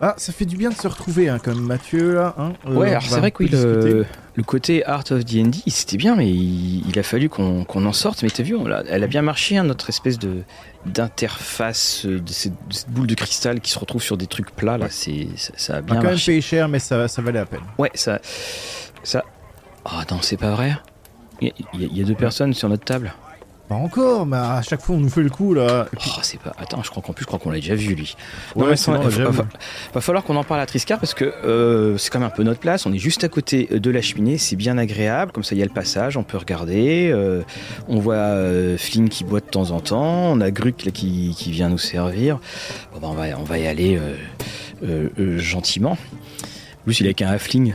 Ah, ça fait du bien de se retrouver, hein, comme Mathieu, là. Hein, euh, ouais, alors c'est vrai que oui, le, côté Art of D&D, c'était bien, mais il, a fallu qu'on en sorte. Mais t'as vu, elle a bien marché, hein, notre espèce de d'interface, euh, de cette, boule de cristal qui se retrouve sur des trucs plats, là, c'est ça, a bien on a quand même payé cher, mais ça, ça valait la peine. Ouais, ça... ça... Oh non, c'est pas vrai? Il y, a deux personnes sur notre table. Pas encore, mais à chaque fois on nous fait le coup là. Oh, c'est pas. Attends, je crois qu'en plus, je crois qu'on l'a déjà vu lui. non, mais va, va, falloir qu'on en parle à Triscar parce que euh, c'est quand même un peu notre place. On est juste à côté de la cheminée, c'est bien agréable. Comme ça, il y a le passage, on peut regarder. Euh, on voit euh, Flynn qui boit de temps en temps. On a Gruc là, qui, qui vient nous servir. Bon, bah, on, va, on va y aller gentiment. En plus, il est avec un halfling.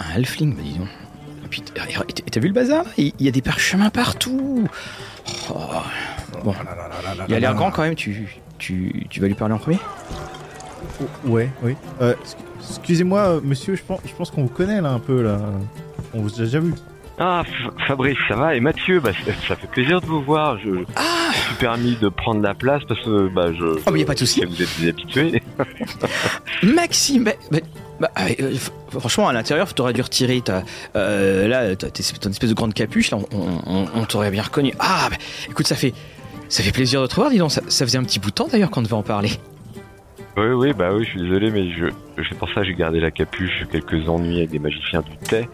Un halfling, bah, dis donc. T'as vu le bazar Il y a des parchemins partout. Oh. Bon. Il a l'air grand quand même. Tu, tu, tu vas lui parler en premier? Ouais, oui. Euh, excusez-moi, euh, monsieur, je pense, je pense qu'on vous connaît là un peu là. On vous a déjà vu. Ah, Fabrice, ça va? Et Mathieu, bah, ça fait plaisir de vous voir. Je, ah me suis permis de prendre la place parce que bah, je. Oh, mais y a pas de souci. Vous êtes des habitués. Maxime, bah, ah, euh, franchement, à l'intérieur, tu aurais dû retirer ta, euh, là, ton espèce de grande capuche. Là, on, t'aurait bien reconnu. Ah, bah, écoute, ça fait, ça fait plaisir de te voir. Dis donc, ça, faisait un petit bout de temps d'ailleurs qu'on devait en parler. Oui, oui, bah oui, je suis désolé, mais je, c'est pour ça que j'ai gardé la capuche. Quelques ennuis avec des magiciens du thé.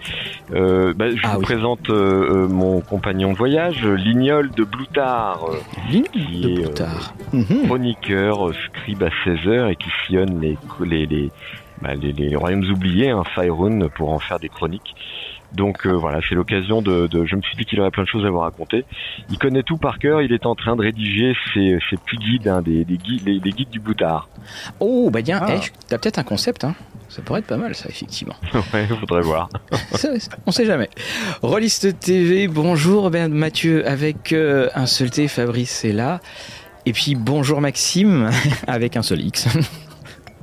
Euh, bah, je ah vous présente mon compagnon de voyage, Lignol de Bloutard, qui de est mhm. chroniqueur, scribe à 16 heures et qui sillonne les, les, les bah, les, royaumes oubliés, un hein, pour en faire des chroniques. Donc euh, voilà, c'est l'occasion de, Je me suis dit qu'il aurait plein de choses à vous raconter. Il connaît tout par cœur. Il est en train de rédiger ses, petits guides, hein, des, guides, les, guides du boutard. Oh bah tiens, ah. Eh, t'as peut-être un concept. Hein. Ça pourrait être pas mal, ça, effectivement. ouais, faudrait voir. on sait jamais. Rolliste TV, bonjour ben, Mathieu avec euh, un seul T, Fabrice est là. Et puis bonjour Maxime avec un seul X.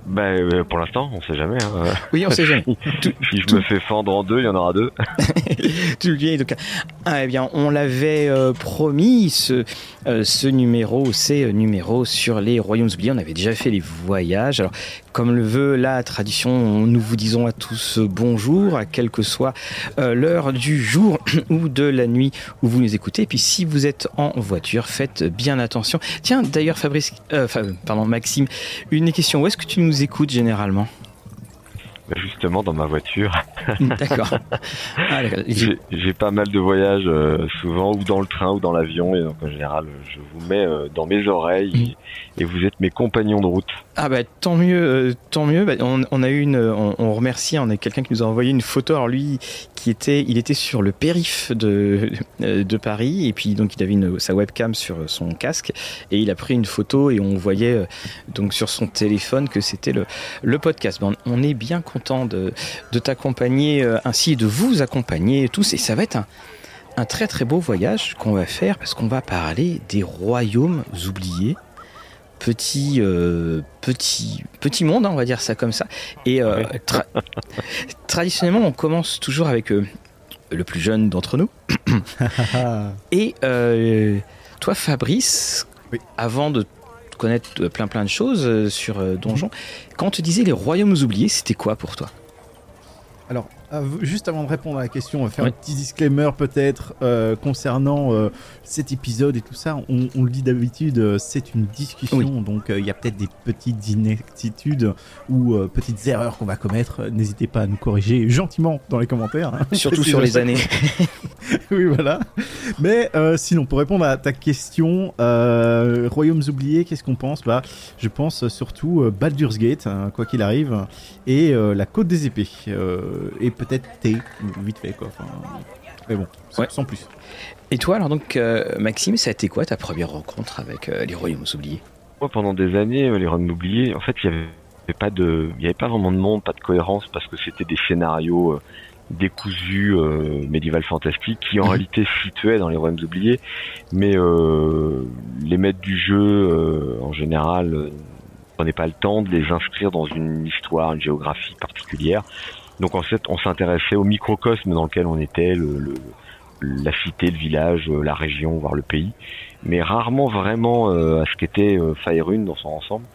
Ben, pour l'instant, on sait jamais. Hein. Oui, on sait jamais. si je me fais fendre en deux, il y en aura deux. tout bien. Donc, ah, eh bien, on l'avait euh, promis, ce, euh, ce numéro, ces numéros sur les royaumes oubliés. On avait déjà fait les voyages. Alors, comme le veut la tradition, nous vous disons à tous bonjour, à quelle que soit l'heure du jour ou de la nuit où vous nous écoutez. Et puis, si vous êtes en voiture, faites bien attention. Tiens, d'ailleurs, Fabrice, pardon, Maxime, une question. Où est-ce que tu nous écoute généralement? Bah, Justement dans ma voiture. D'accord. Ah, j'ai pas mal de voyages euh, souvent ou dans le train ou dans l'avion et donc en général je vous mets euh, dans mes oreilles et, vous êtes mes compagnons de route. Ah bah tant mieux, euh, tant mieux. Bah, on, a eu une, on, remercie, on a quelqu'un qui nous a envoyé une photo. Alors lui, qui était, il était sur le périph de de Paris et puis donc il avait une, sa webcam sur son casque et il a pris une photo et on voyait donc sur son téléphone que c'était le le podcast. on, on est bien content de, t'accompagner euh, ainsi de vous accompagner tous. Et ça va être un, très très beau voyage qu'on va faire parce qu'on va parler des royaumes oubliés. Petit, euh, petit, petit monde, hein, on va dire ça comme ça. Et euh, traditionnellement, on commence toujours avec le plus jeune d'entre nous. Et toi, Fabrice, avant de connaître plein plein de choses sur Donjon. Quand on te disait les royaumes oubliés, c'était quoi pour toi? Alors, juste avant de répondre à la question, on va faire un petit disclaimer peut-être euh, concernant euh, cet épisode et tout ça. On, le dit d'habitude, euh, c'est une discussion, donc il y a peut-être des petites inexactitudes ou petites erreurs qu'on va commettre. N'hésitez pas à nous corriger gentiment dans les commentaires. Hein. Surtout sur les années. oui, voilà. Mais sinon, pour répondre à ta question, Royaumes oubliés, qu'est-ce qu'on pense? Bah, Je pense surtout Baldur's Gate, hein, quoi qu'il arrive, et la Côte des Épées. et peut-être T, vite fait quoi. mais bon, sans plus. Et toi alors donc euh, Maxime, ça a été quoi ta première rencontre avec euh, les Royaumes oubliés Moi pendant des années, euh, les Royaumes oubliés, en fait il y avait pas de, il y avait pas vraiment de monde, pas de cohérence parce que c'était des scénarios décousus médiéval fantastique qui en mhm. réalité se situaient dans les royaumes oubliés mais les maîtres du jeu en général prenaient pas le temps de les inscrire dans une histoire une géographie particulière donc en fait, on s'intéressait au microcosme dans lequel on était, le, la cité, le village, la région, voire le pays, mais rarement vraiment à ce qu'était Faerun dans son ensemble.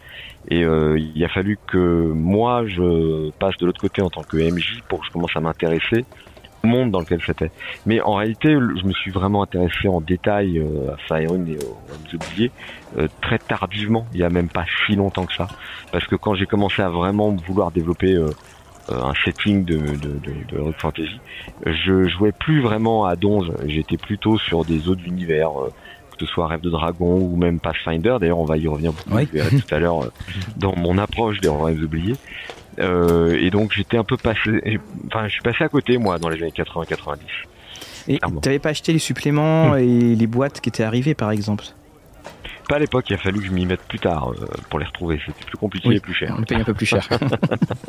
Et il a fallu que moi je passe de l'autre côté en tant que MJ pour que je commence à m'intéresser monde dans lequel c'était. Mais en réalité, je me suis vraiment intéressé en détail euh, à Faerun et aux oubliés euh, très tardivement, il y a même pas si longtemps que ça. Parce que quand j'ai commencé à vraiment vouloir développer euh, un setting de, de, de, de Fantasy, je jouais plus vraiment à Donge, j'étais plutôt sur des autres univers, que ce soit Rêve de Dragon ou même Pathfinder. D'ailleurs, on va y revenir beaucoup tout à l'heure dans mon approche des Rêves oubliés. Euh, et donc j'étais un peu passé, enfin je suis passé à côté moi dans les années 80-90. Et t'avais pas acheté les suppléments hmm. et les boîtes qui étaient arrivées par exemple? Pas à l'époque, il a fallu que je m'y mette plus tard euh, pour les retrouver. C'était plus compliqué et plus cher. On paye un peu plus cher.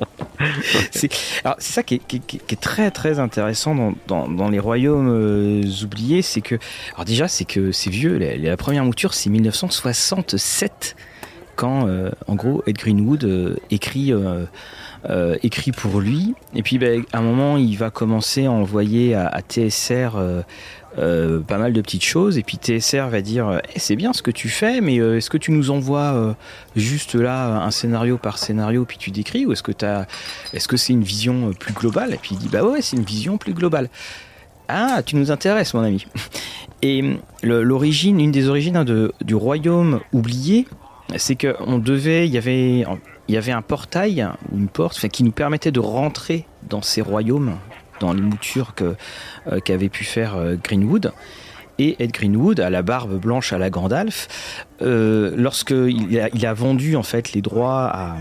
c'est ça qui est, très très intéressant dans, les royaumes euh, oubliés, c'est que alors déjà c'est que c'est vieux. La, première mouture c'est 1967 quand en gros Ed Greenwood écrit euh, écrit pour lui. Et puis, ben, à un moment, il va commencer à envoyer à, TSR euh, euh, pas mal de petites choses. Et puis TSR va dire eh, c'est bien ce que tu fais, mais est-ce que tu nous envoies juste là un scénario par scénario, puis tu décris, ou est-ce que est-ce que c'est une vision plus globale? Et puis il dit bah ouais, c'est une vision plus globale. Ah, tu nous intéresses, mon ami. Et l'origine, une des origines hein, de, du royaume oublié, c'est qu'on devait, il y avait il y avait un portail ou une porte qui nous permettait de rentrer dans ces royaumes, dans les moutures euh, qu'avait pu faire euh, Greenwood. Et Ed Greenwood, à la barbe blanche à la Gandalf, euh, lorsqu'il a, il a vendu en fait les droits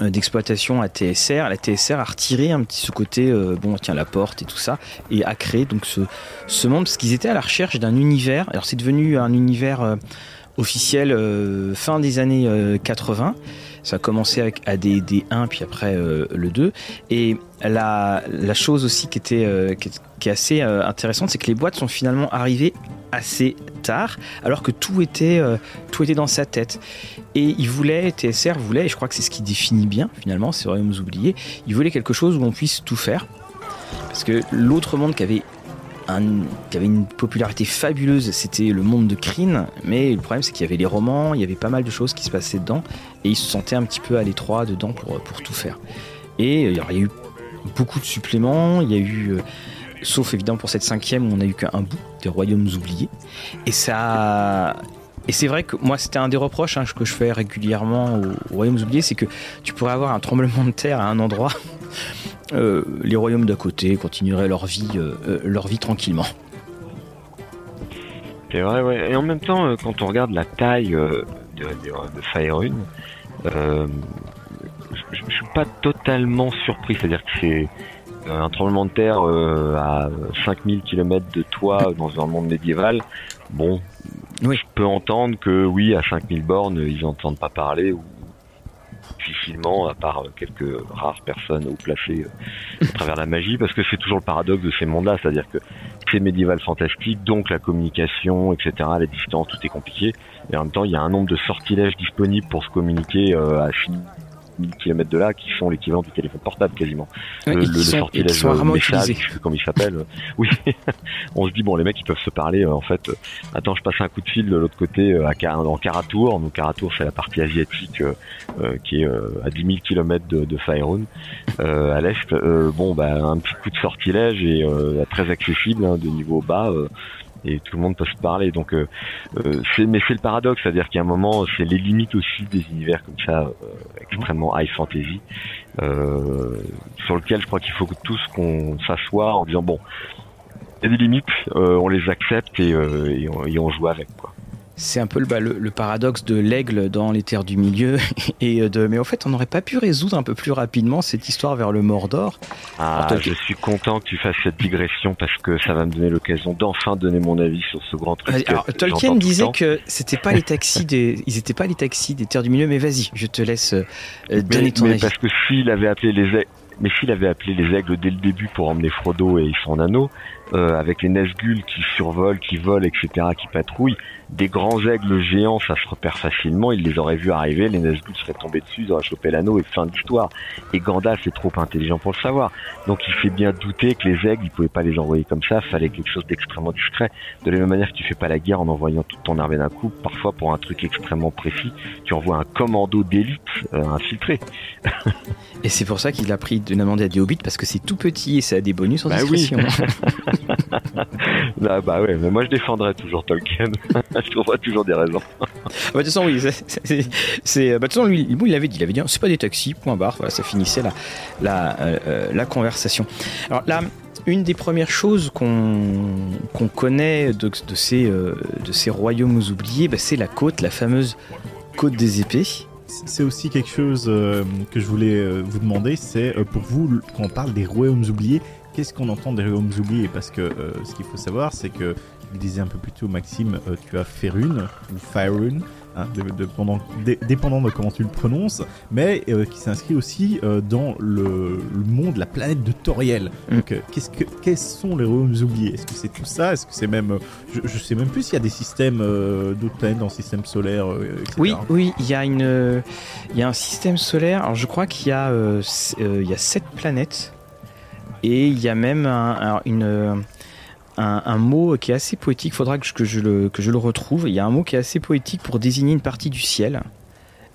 d'exploitation à TSR, la TSR a retiré un petit ce côté bon tiens la porte et tout ça et a créé donc ce monde parce qu'ils étaient à la recherche d'un univers. Alors c'est devenu un univers officiel fin des années 80 ça a commencé avec AD 1 puis après euh, le 2. Et la, chose aussi qui était euh, est, assez euh, intéressante, c'est que les boîtes sont finalement arrivées assez tard, alors que tout était tout était dans sa tête. Et il voulait TSR voulait, et je crois que c'est ce qui définit bien finalement ces royaumes oubliés, il voulait quelque chose où on puisse tout faire. Parce que l'autre monde qui avait qui avait une popularité fabuleuse, c'était le monde de Kryn, mais le problème c'est qu'il y avait les romans, il y avait pas mal de choses qui se passaient dedans, et ils se sentaient un petit peu à l'étroit dedans pour, pour tout faire. Et euh, il y a eu beaucoup de suppléments, il y a eu, euh, sauf évidemment pour cette cinquième où on a eu qu'un bout des royaumes oubliés, et ça... Et c'est vrai que moi, c'était un des reproches hein, que je fais régulièrement aux, Royaumes oubliés, c'est que tu pourrais avoir un tremblement de terre à un endroit euh, les royaumes d'à côté continueraient leur vie, leur vie tranquillement. C'est vrai. Et en même temps, quand on regarde la taille de, de, Faerun, je, ne suis pas totalement surpris. C'est-à-dire que c'est un tremblement de terre à 5000 km de toit dans un monde médiéval. Bon, je peux entendre que oui, à 5000 bornes, ils n'entendent pas parler ou difficilement, à part euh, quelques rares personnes ou placées euh, à travers la magie, parce que c'est toujours le paradoxe de ces mondes-là, c'est-à-dire que c'est médiéval fantastique, donc la communication, etc., la distance, tout est compliqué, et en même temps, il y a un nombre de sortilèges disponibles pour se communiquer euh, à 1000 km de là qui sont l'équivalent du téléphone portable quasiment. le, le, sortilège message, comme il s'appelle. oui, on se dit bon les mecs ils peuvent se parler en fait. attends je passe un coup de fil de l'autre côté à Car en Karatour. Donc Karatour c'est la partie asiatique qui est à 10 000 km de, de Faerun à l'est. bon bah un petit coup de sortilège et très accessible hein, de niveau bas et tout le monde peut se parler. Donc, euh, euh, c'est, mais c'est le paradoxe, c'est-à-dire a un moment, c'est les limites aussi des univers comme ça, euh, extrêmement high fantasy, sur lequel je crois qu'il faut que tous qu'on s'assoie en disant bon, il y a des limites, on les accepte et, et, on, et on joue avec quoi c'est un peu bah, le, le, paradoxe de l'aigle dans les terres du milieu. Et de, mais en fait, on n'aurait pas pu résoudre un peu plus rapidement cette histoire vers le Mordor. Ah, je suis content que tu fasses cette digression parce que ça va me donner l'occasion d'enfin donner mon avis sur ce grand truc. Alors, Tolkien disait que c'était pas les taxis des, ils étaient pas les taxis des terres du milieu, mais vas-y, je te laisse euh, donner ton mais avis. Parce que s'il avait appelé les Mais s'il avait appelé les aigles dès le début pour emmener Frodo et son anneau, euh, avec les Nazgûl qui survolent, qui volent, etc., qui patrouillent, des grands aigles géants, ça se repère facilement, il les aurait vus arriver, les Nazgûl seraient tombés dessus, ils auraient chopé l'anneau et fin d'histoire. Et Gandalf est trop intelligent pour le savoir. Donc il fait bien douter que les aigles, il pouvait pas les envoyer comme ça, fallait quelque chose d'extrêmement discret. De la même manière que tu fais pas la guerre en envoyant toute ton armée d'un coup, parfois pour un truc extrêmement précis, tu envoies un commando d'élite euh, infiltré. et c'est pour ça qu'il a pris de demander à des hobbits parce que c'est tout petit et ça a des bonus en bah discrétion. ah bah ouais, mais moi je défendrais toujours Tolkien. je trouverais toujours des raisons. Ah bah, de toute façon, oui, c'est. Bah, de toute façon, lui, il avait dit, il avait dit, c'est pas des taxis, point barre. Voilà, ça finissait la, la, euh, euh, la conversation. Alors là, une des premières choses qu'on qu'on connaît de, de, ces, euh, de ces royaumes oubliés, bah, c'est la côte, la fameuse côte des épées. C'est aussi quelque chose que je voulais vous demander, c'est pour vous, quand on parle des royaumes oubliés, qu'est-ce qu'on entend des royaumes oubliés Parce que ce qu'il faut savoir, c'est que il disait un peu plus tôt, Maxime, euh, tu as Ferune ou Faerun, hein, dépendant de comment tu le prononces, mais euh, qui s'inscrit aussi euh, dans le, monde, la planète de Toriel. Mm. Donc, qu'est-ce que, quels sont les royaumes oubliés Est-ce que c'est tout ça Est-ce que c'est même, je, je, sais même plus s'il y a des systèmes d'autres planètes dans le système solaire, etc. Oui, oui, il y a une, il y a un système solaire. Alors, je crois qu'il y a, il y a sept planètes. Et il y a même une, un, mot qui est assez poétique, il faudra que je, le, que je le retrouve. Il y a un mot qui est assez poétique pour désigner une partie du ciel.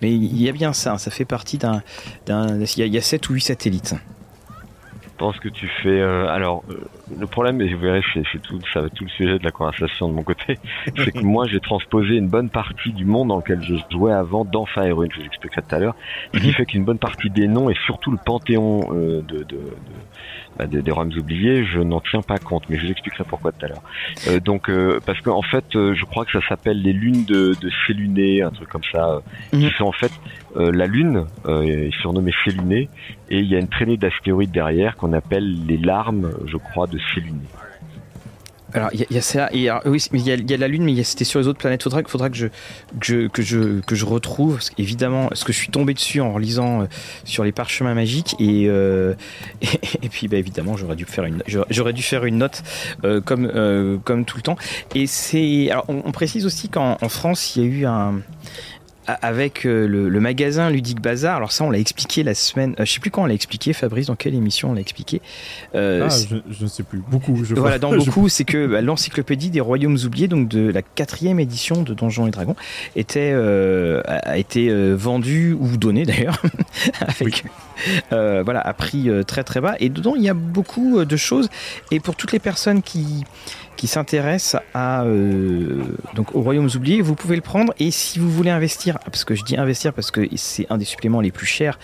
Mais il y a bien ça, ça fait partie d'un. Il y a 7 ou 8 satellites. Je pense que tu fais. Euh, alors, euh, le problème, et vous verrez, c'est tout, ça, tout le sujet de la conversation de mon côté, c'est que moi, j'ai transposé une bonne partie du monde dans lequel je jouais avant dans Fire je vous expliquerai tout à l'heure, ce qui mhm. fait qu'une bonne partie des noms et surtout le panthéon euh, de, de bah, des, des roms oubliés, je n'en tiens pas compte, mais je vous expliquerai pourquoi tout à l'heure. Euh, donc, euh, parce qu'en fait, euh, je crois que ça s'appelle les lunes de, de Céluné, un truc comme ça, qui mhm. sont en fait la lune, est surnommée Céluné, et il y a une traînée d'astéroïdes derrière qu'on appelle les larmes, je crois, de Céluné. Alors, il y, a ça, y, a, la Lune, mais c'était sur les autres planètes. Faudra, faudra que je, que que je, que je retrouve, évidemment, ce que je suis tombé dessus en relisant euh, sur les parchemins magiques, et, euh, et, puis, bah, évidemment, j'aurais dû faire une, dû faire une note euh, comme, comme tout le temps. Et c'est, alors, on précise aussi qu'en France, il y a eu un, avec euh, le, magasin Ludique Bazar. Alors ça, on l'a expliqué la semaine. Euh, je sais plus quand on l'a expliqué, Fabrice. Dans quelle émission on l'a expliqué euh, ah, je, ne sais plus. Beaucoup. Je voilà, dans beaucoup, c'est que bah, l'encyclopédie des royaumes oubliés, donc de la quatrième édition de Donjons et Dragons, était a été vendue ou donnée d'ailleurs avec voilà à prix très très bas. Et dedans, il y a beaucoup de choses. Et pour toutes les personnes qui qui s'intéresse à euh, donc aux royaumes oubliés. Vous pouvez le prendre et si vous voulez investir, parce que je dis investir parce que c'est un des suppléments les plus chers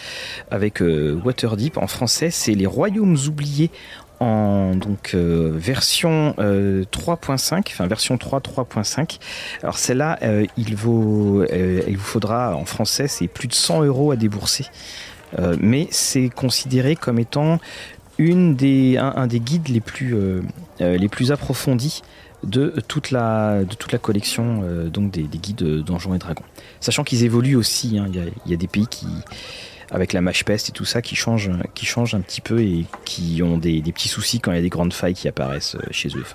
avec euh, Waterdeep en français, c'est les royaumes oubliés en donc euh, version 3.5, enfin version 3 3.5. Alors celle-là, il vous faudra en français, c'est plus de 100 euros à débourser. mais c'est considéré comme étant une des, un, des guides les plus, euh, euh, les plus approfondis de toute la, de toute la collection euh, donc des, guides Donjons et Dragons. Sachant qu'ils évoluent aussi, hein. il y, a, des pays qui, avec la mâche peste et tout ça, qui changent, qui changent un petit peu et qui ont des, petits soucis quand il y a des grandes failles qui apparaissent chez eux.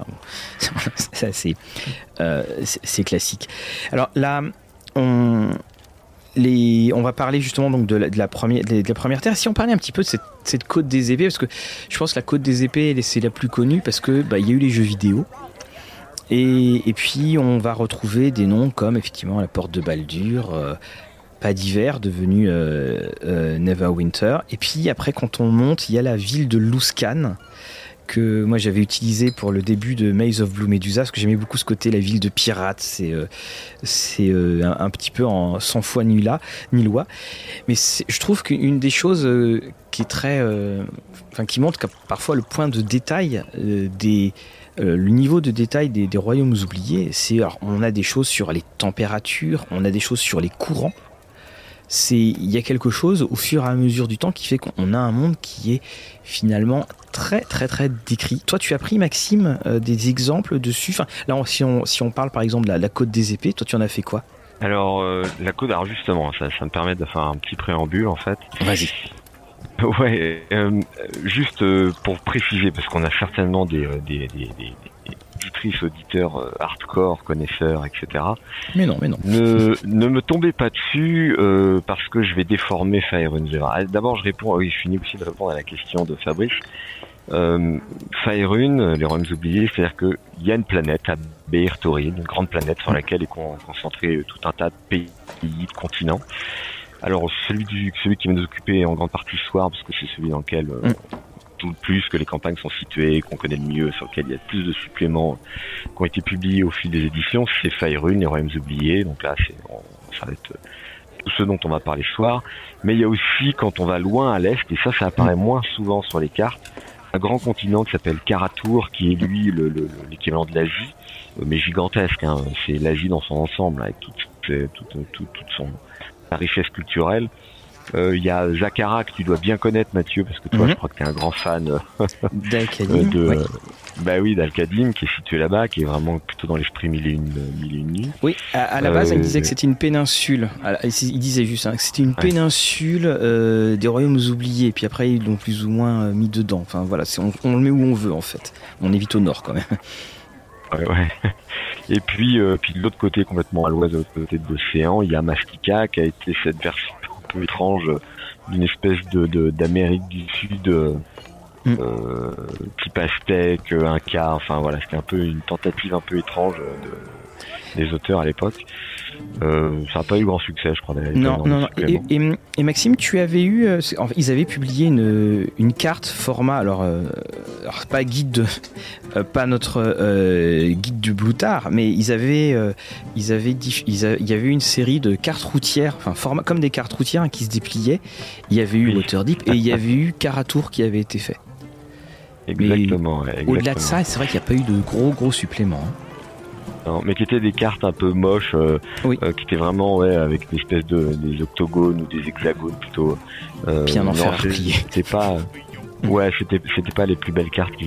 C'est, c'est classique. Alors là, on, on va parler justement donc de la, première, terre. Si on parlait un petit peu de cette, côte des épées, parce que je pense que la côte des épées, c'est la plus connue parce que bah, y a eu les jeux vidéo. Et, puis on va retrouver des noms comme effectivement la porte de Baldur, euh, pas d'hiver devenu euh, euh, Neverwinter. Et puis après quand on monte, il y a la ville de Luskan que moi j'avais utilisé pour le début de Maze of Blue Medusa parce que j'aimais beaucoup ce côté la ville de pirates c'est euh, euh, un, petit peu en sans foi ni là ni loi. Mais je trouve qu'une des choses euh, qui est très enfin qui montre parfois le point de détail des le niveau de détail des, des royaumes oubliés c'est on a des choses sur les températures on a des choses sur les courants c'est il y a quelque chose au fur et à mesure du temps qui fait qu'on a un monde qui est finalement très très très décrit. Toi, tu as pris Maxime euh, des exemples dessus? Enfin, là, si on si on parle par exemple de la, côte des épées, toi, tu en as fait quoi? Alors euh, la côte, alors justement, ça, ça me permet de faire un petit préambule en fait. Vas-y. Ouais, juste pour préciser, parce qu'on a certainement des, des, des, des auditrices, auditeurs hardcore, connaisseurs, etc. Mais non, mais non. Ne, ne me tombez pas dessus parce que je vais déformer Fire Zero. D'abord, je réponds, oui, je finis aussi de répondre à la question de Fabrice. Euh, Faerun, les royaumes oubliés, c'est-à-dire qu'il y a une planète à Beirtorin, une grande planète sur laquelle est concentré tout un tas de pays, de continents. Alors celui, du, celui qui va nous occuper en grande partie ce soir, parce que c'est celui dans lequel euh, tout le plus que les campagnes sont situées, qu'on connaît le mieux, sur lequel il y a plus de suppléments qui ont été publiés au fil des éditions, c'est Faerun, les royaumes oubliés. Donc là, ça va être tout ce dont on va parler ce soir. Mais il y a aussi, quand on va loin à l'est, et ça, ça apparaît moins souvent sur les cartes, un grand continent qui s'appelle Karatour, qui est lui l'équivalent de l'Asie, euh, mais gigantesque. Hein. C'est l'Asie dans son ensemble, avec toute, toute, toute, son sa richesse culturelle. Euh, il y a Zakara que tu dois bien connaître Mathieu parce que toi mhm. je crois que tu es un grand fan euh, d'Al-Kadim oui. bah oui d'Al-Kadim qui est situé là-bas qui est vraiment plutôt dans l'esprit mille et une mille et une nuits oui à, la base il disait que c'était une péninsule il disait juste hein, que c'était une péninsule des royaumes oubliés puis après ils l'ont plus ou moins mis dedans enfin voilà on, on, le met où on veut en fait on évite au nord quand même ouais, ouais. Et puis, puis de l'autre côté, complètement à l'ouest, de l'autre côté de l'océan, il y a Mastika qui a été cette version étrange d'une espèce de d'Amérique du Sud euh, mm. euh, type aztèque, inca, enfin voilà, c'était un peu une tentative un peu étrange de, des auteurs à l'époque. Euh, ça n'a pas eu grand succès, je crois. Non, non, non. Et, Maxime, tu avais eu, euh, ils avaient publié une, une carte format, alors, euh, pas guide, de, pas notre guide du Bloutard, mais ils avaient, ils avaient, il y avait une série de cartes routières, enfin format comme des cartes routières hein, qui se dépliaient. Il y avait eu Waterdeep et il y avait eu Caratour qui avait été fait. Exactement. Au-delà de ça, c'est vrai qu'il n'y a pas eu de gros gros suppléments. Hein mais qui étaient des cartes un peu moches, euh, euh, qui étaient vraiment ouais, avec une espèce de des octogones ou des hexagones plutôt. Euh, Bien C'était pas, ouais, c'était c'était pas les plus belles cartes que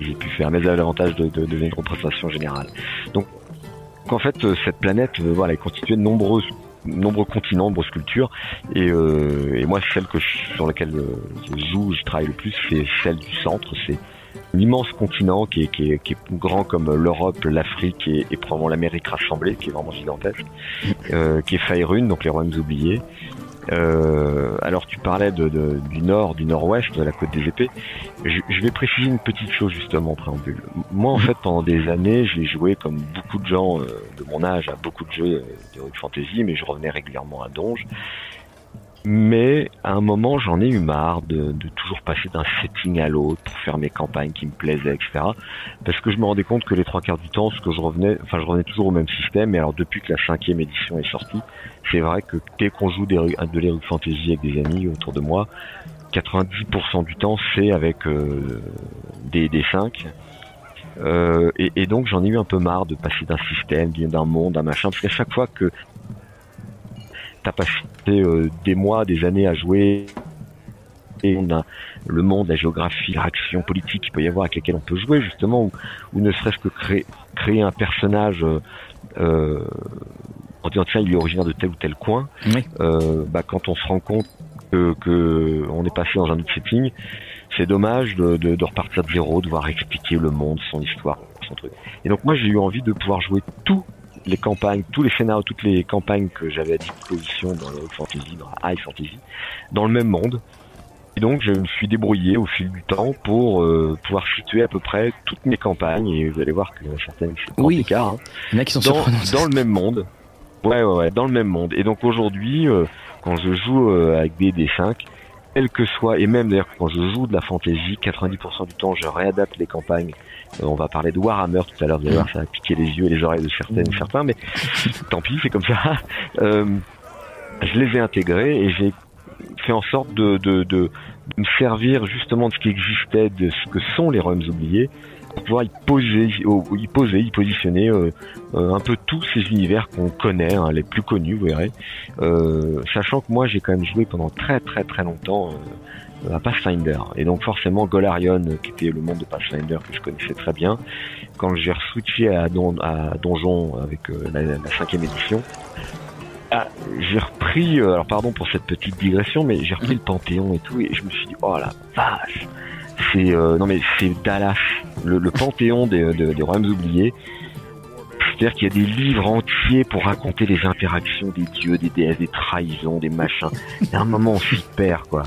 j'ai pu faire, mais elles avaient l'avantage de, de, de, une représentation générale. Donc, en fait, euh, cette planète, voilà, est constituée de nombreux nombreux continents, nombreuses cultures, et, et moi, celle que sur laquelle je joue, je travaille le plus, c'est celle du centre, c'est un immense continent qui est, qui est, qui est grand comme l'Europe, l'Afrique et, et, probablement l'Amérique rassemblée, qui est vraiment gigantesque, euh, qui est Faerun, donc les royaumes oubliés. Euh, alors tu parlais de, de, du nord, du nord-ouest, de la côte des épées. Je, je, vais préciser une petite chose justement en préambule. Moi en fait pendant des années j'ai joué comme beaucoup de gens euh, de mon âge à beaucoup de jeux de fantasy, mais je revenais régulièrement à Donge. Mais à un moment, j'en ai eu marre de, toujours passer d'un setting à l'autre pour faire mes campagnes qui me plaisaient, etc. Parce que je me rendais compte que les trois quarts du temps, ce que je revenais, enfin, je revenais toujours au même système. Et alors, depuis que la cinquième édition est sortie, c'est vrai que dès qu'on joue de l'Heroic Fantasy avec des amis autour de moi, 90% du temps, c'est avec euh, des, des 5. Euh, et, et, donc j'en ai eu un peu marre de passer d'un système, d'un monde, d'un machin, parce qu'à chaque fois que t'as passé euh, des mois, des années à jouer. Et on a le monde, la géographie, l'action politique qu'il peut y avoir avec lesquels on peut jouer justement, ou, ne serait-ce que créer, créer un personnage euh, euh, en disant tiens il est originaire de tel ou tel coin, bah, quand on se rend compte que, on est passé dans un autre setting, c'est dommage de, de, de, repartir de zéro, de voir expliquer le monde, son histoire, son truc. Et donc moi j'ai eu envie de pouvoir jouer tout les campagnes, tous les scénarios, toutes les campagnes que j'avais à disposition dans le fantasy, dans la high fantasy, dans le même monde. Et donc je me suis débrouillé au fil du temps pour euh, pouvoir situer à peu près toutes mes campagnes et vous allez voir qu'il y en a certaines qui sont oui. Hein, il y en a qui sont dans, dans le même monde. Ouais, ouais, ouais, dans le même monde. Et donc aujourd'hui, euh, quand je joue euh, avec des D5, quel que soit, et même d'ailleurs quand je joue de la fantasy, 90% du temps je réadapte les campagnes on va parler de Warhammer tout à l'heure, vous allez voir, ça va piquer les yeux et les oreilles de certaines certains, mais tant pis, c'est comme ça. Euh, je les ai intégrés et j'ai fait en sorte de, de, de, me servir justement de ce qui existait, de ce que sont les royaumes oubliés, pour pouvoir y poser, y poser, y positionner euh, un peu tous ces univers qu'on connaît, hein, les plus connus, vous verrez. sachant que moi j'ai quand même joué pendant très très très longtemps à Pathfinder. Et donc forcément Golarion, qui était le monde de Pathfinder que je connaissais très bien, quand j'ai switché à, à Donjon avec euh, la, cinquième édition, ah, j'ai repris, euh, alors pardon pour cette petite digression, mais j'ai repris le Panthéon et tout, et je me suis dit, oh la vache, c'est euh, non mais c'est Dallas, le, Panthéon des, des royaumes oubliés. C'est-à-dire qu'il y a des livres entiers pour raconter les interactions des dieux, des déesses, des trahisons, des machins. Y a un moment on s'y perd, quoi.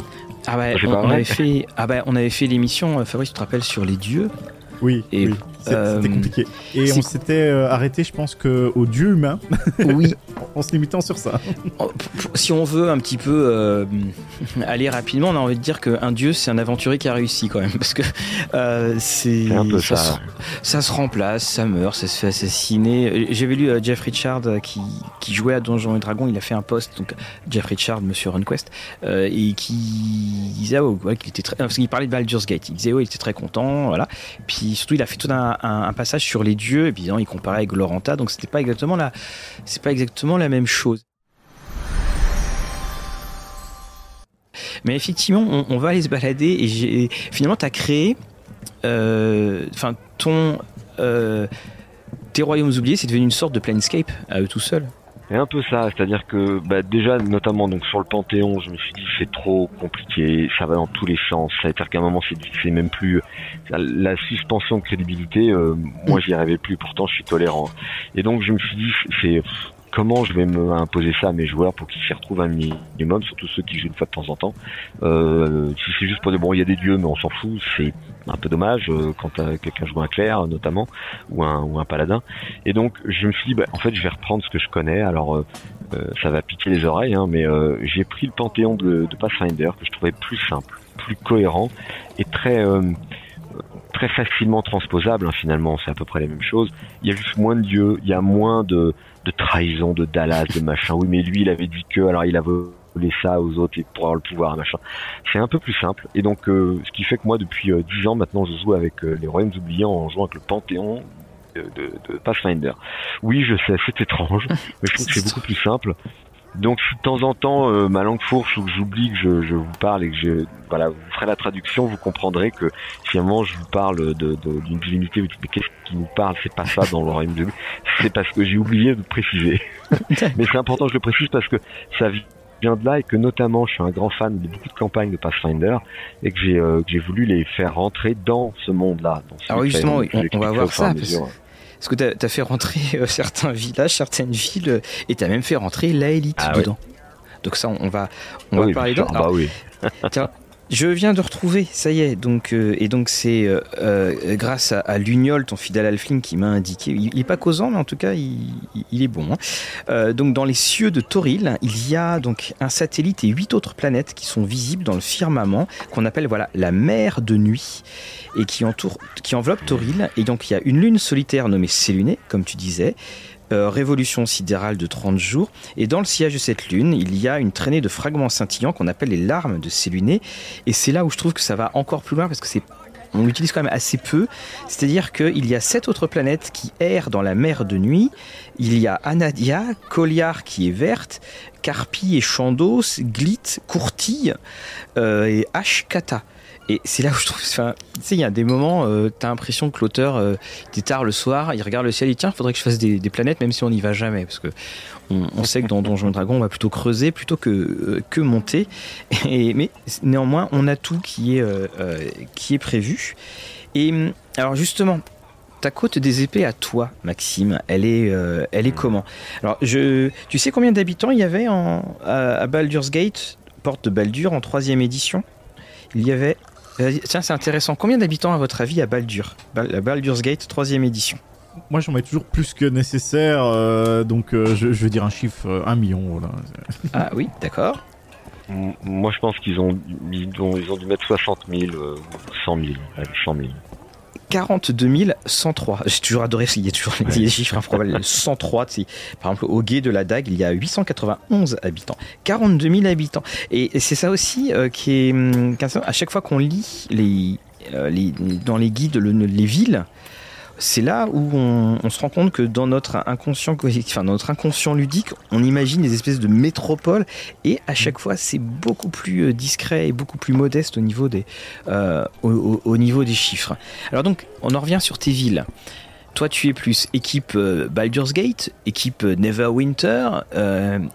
Ah ouais, on, avait fait, ah bah, on avait fait l'émission, euh, Fabrice, tu te rappelles, sur les dieux? Oui, oui. c'était compliqué. Et on s'était arrêté, je pense, qu'au dieu humain. Oui, en se limitant sur ça. Si on veut un petit peu euh, aller rapidement, on a envie de dire qu'un dieu, c'est un aventurier qui a réussi quand même. Parce que euh, c'est. Ça, ça. Se, ça, remplace, ça meurt, ça se fait assassiner. J'avais lu euh, Jeff Richard qui, qui, jouait à Donjons et Dragons, il a fait un post, donc Jeff Richard, monsieur RunQuest, et qui disait oh, qu'il était très. Parce qu'il parlait de Baldur's Gate. Il disait, oh, il était très content, voilà. Puis surtout, il a fait tout un, passage sur les dieux, et puis il comparait avec Gloranta, donc c'était pas exactement la. C'est pas exactement la même chose. Mais effectivement, on, va aller se balader et finalement, tu as créé, euh, ton, euh, tes royaumes oubliés, c'est devenu une sorte de planescape à eux tout seuls. C'est un peu ça, c'est-à-dire que bah, déjà, notamment donc sur le Panthéon, je me suis dit c'est trop compliqué, ça va dans tous les sens. C'est-à-dire qu'à un moment c'est même plus la, suspension de crédibilité. Euh, moi, j'y arrivais plus. Pourtant, je suis tolérant. Et donc, je me suis dit c'est comment je vais me imposer ça à mes joueurs pour qu'ils s'y retrouvent un minimum, surtout ceux qui jouent une fois de temps en temps. Euh, si c'est juste pour dire bon, il y a des dieux, mais on s'en fout, c'est un peu dommage euh, quand quelqu'un joue un clerc notamment ou un ou un paladin. Et donc je me suis dit bah, en fait je vais reprendre ce que je connais. Alors euh, euh ça va piquer les oreilles, hein, mais euh, j'ai pris le panthéon de, de, Pathfinder que je trouvais plus simple, plus cohérent et très très facilement transposable hein, finalement. C'est à peu près la même chose. Il y a juste moins de dieux, il y a moins de de trahison de Dallas, de machin. Oui, mais lui, il avait dit que, alors il a volé ça aux autres et pour avoir le pouvoir, machin. C'est un peu plus simple. Et donc, euh, ce qui fait que moi, depuis euh, 10 ans maintenant, je joue avec euh, les Royaumes oubliés en jouant avec le Panthéon de, de, de Pathfinder. Oui, je sais, c'est étrange, mais je trouve que c'est beaucoup plus simple. Donc si de temps en temps euh, ma langue fourche ou que j'oublie que je, je, vous parle et que je voilà vous ferez la traduction, vous comprendrez que finalement je vous parle de d'une divinité. mais qu'est-ce qui nous parle? C'est pas ça dans le royaume de C'est parce que j'ai oublié de préciser. Mais c'est important que je le précise parce que ça vient de là et que notamment je suis un grand fan de beaucoup de campagnes de Pathfinder et que j'ai euh, voulu les faire rentrer dans ce monde-là. Alors oui, justement, on, va voir ça. Parce que tu as, fait rentrer euh, certains villages, certaines villes, euh, et tu as même fait rentrer la élite ah dedans. Donc ça, on va, on va parler dedans. Bah oui. Je viens de retrouver, ça y est, donc euh, et donc c'est euh, euh, grâce à, à Lugnol, ton fidèle Alfling, qui m'a indiqué. Il, n'est pas causant, mais en tout cas, il, est bon. Hein. donc dans les cieux de Toril, il y a donc un satellite et huit autres planètes qui sont visibles dans le firmament, qu'on appelle voilà la mer de nuit, et qui entoure, qui enveloppe Toril. Et donc il y a une lune solitaire nommée Céluné, comme tu disais. Euh, révolution sidérale de 30 jours. Et dans le sillage de cette lune, il y a une traînée de fragments scintillants qu'on appelle les larmes de Céluné. Et c'est là où je trouve que ça va encore plus loin parce que c'est on l'utilise quand même assez peu. C'est-à-dire qu'il y a sept autres planètes qui errent dans la mer de nuit. Il y a Anadia, Coliar qui est verte, Carpi et Chandos, Glit, Courtille euh, et Ashkata. Et c'est là où je trouve. Tu sais, il y a des moments, euh, tu as l'impression que l'auteur, euh, il est tard le soir, il regarde le ciel, il dit tiens, faudrait que je fasse des, planètes, même si on n'y va jamais. Parce que on, sait que dans Donjons et Dragons, on va plutôt creuser plutôt que, euh, que monter. Mais néanmoins, on a tout qui est, qui est prévu. Et alors, justement, ta côte des épées à toi, Maxime, elle est, elle est comment? Alors, je, tu sais combien d'habitants il y avait à, à Baldur's Gate, porte de Baldur, en troisième édition Il y avait euh, tiens, c'est intéressant. Combien d'habitants, à votre avis, à Baldur La Baldur's Gate, troisième édition? Moi, j'en mets toujours plus que nécessaire, euh, donc euh, je, veux dire un chiffre, un million. Ah oui, d'accord. Moi, je pense qu'ils ont, ils ont, ils ont dû mettre 60 000, 100 000, 100 000. 42 103. J'ai toujours adoré, il y a toujours des chiffres improbables. 103, par exemple, au guet de la Dague, il y a 891 habitants. 42 000 habitants. Et c'est ça aussi euh, qui est. Hum, à chaque fois qu'on lit les, euh, les, dans les guides les villes, c'est là où on, se rend compte que dans notre inconscient dans notre inconscient ludique, on imagine des espèces de métropoles et à chaque fois c'est beaucoup plus euh, discret et beaucoup plus modeste au niveau des, euh, au, niveau des chiffres. Alors donc on en revient sur tes villes. toi, tu es plus équipe Baldur's Gate, équipe Neverwinter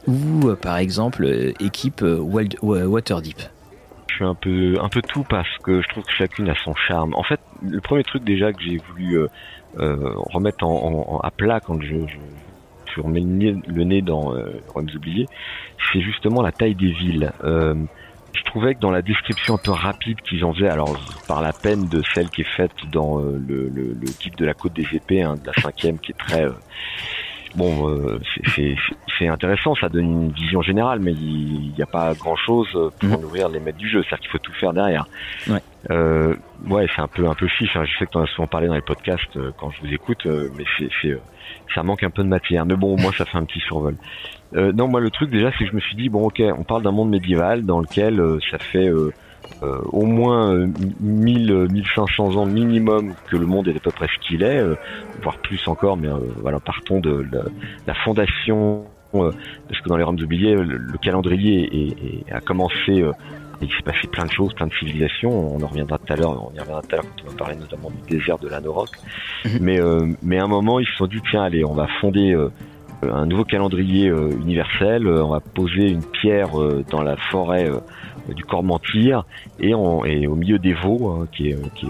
ou par exemple équipe Waterdeep je suis un peu un peu tout parce que je trouve que chacune a son charme. En fait, le premier truc déjà que j'ai voulu remettre en, à plat quand je, je, je remets le nez, dans euh, oubliés, c'est justement la taille des villes. Euh, je trouvais que dans la description un peu rapide qu'ils en faisaient, alors par la peine de celle qui est faite dans euh, le, le, le, guide de la côte des épées, hein, de la cinquième, qui est très euh, bon, euh, c'est intéressant, ça donne une vision générale, mais il n'y a pas grand chose pour nourrir les maîtres du jeu, c'est-à-dire qu'il faut tout faire derrière. Ouais, euh, ouais c'est un peu un peu fiche. Hein. Je sais que tu en as souvent parlé dans les podcasts quand je vous écoute, mais c'est ça manque un peu de matière. Mais bon, moi, ça fait un petit survol. Euh, non, moi, le truc déjà, c'est que je me suis dit, bon, ok, on parle d'un monde médiéval dans lequel euh, ça fait euh, euh au moins 1000, 1500 ans minimum que le monde est à peu près ce qu'il est, voire plus encore, mais voilà, partons de la, fondation, parce que dans les Roms oubliés, le, le calendrier est, a commencé il s'est passé plein de choses, plein de civilisations. On en reviendra tout à l'heure. On y reviendra tout à l'heure quand on va parler notamment du désert de l'Anorok. Mhm. mais euh, mais à un moment, ils se sont dit tiens, allez, on va fonder euh, un nouveau calendrier euh, universel. on va poser une pierre dans la forêt du Cormentir et, on, et au milieu des veaux, hein, qui est, qui,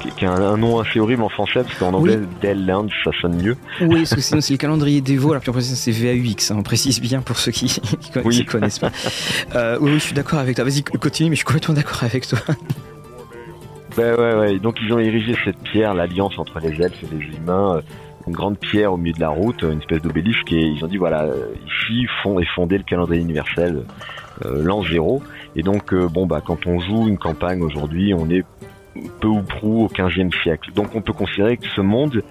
qui, qui a un, nom assez horrible en français parce qu'en anglais, Del Land, ça sonne mieux. Oui, parce que sinon c'est le calendrier des veaux, alors plus précis c'est VAUX, hein, on précise bien pour ceux qui, qui, connaissent pas. Euh, oui, je suis d'accord avec toi. Vas-y, continue, mais je suis complètement d'accord avec toi. Ben ouais, ouais. Donc ils ont érigé cette pierre, l'alliance entre les elfes et les humains, euh, une grande pierre au milieu de la route, une espèce d'obélisque, et ils ont dit voilà, euh, ici fond, est fondé le calendrier universel euh, l'an zéro. Et donc euh, bon bah quand on joue une campagne aujourd'hui, on est peu ou prou au 15e siècle. Donc on peut considérer que ce monde,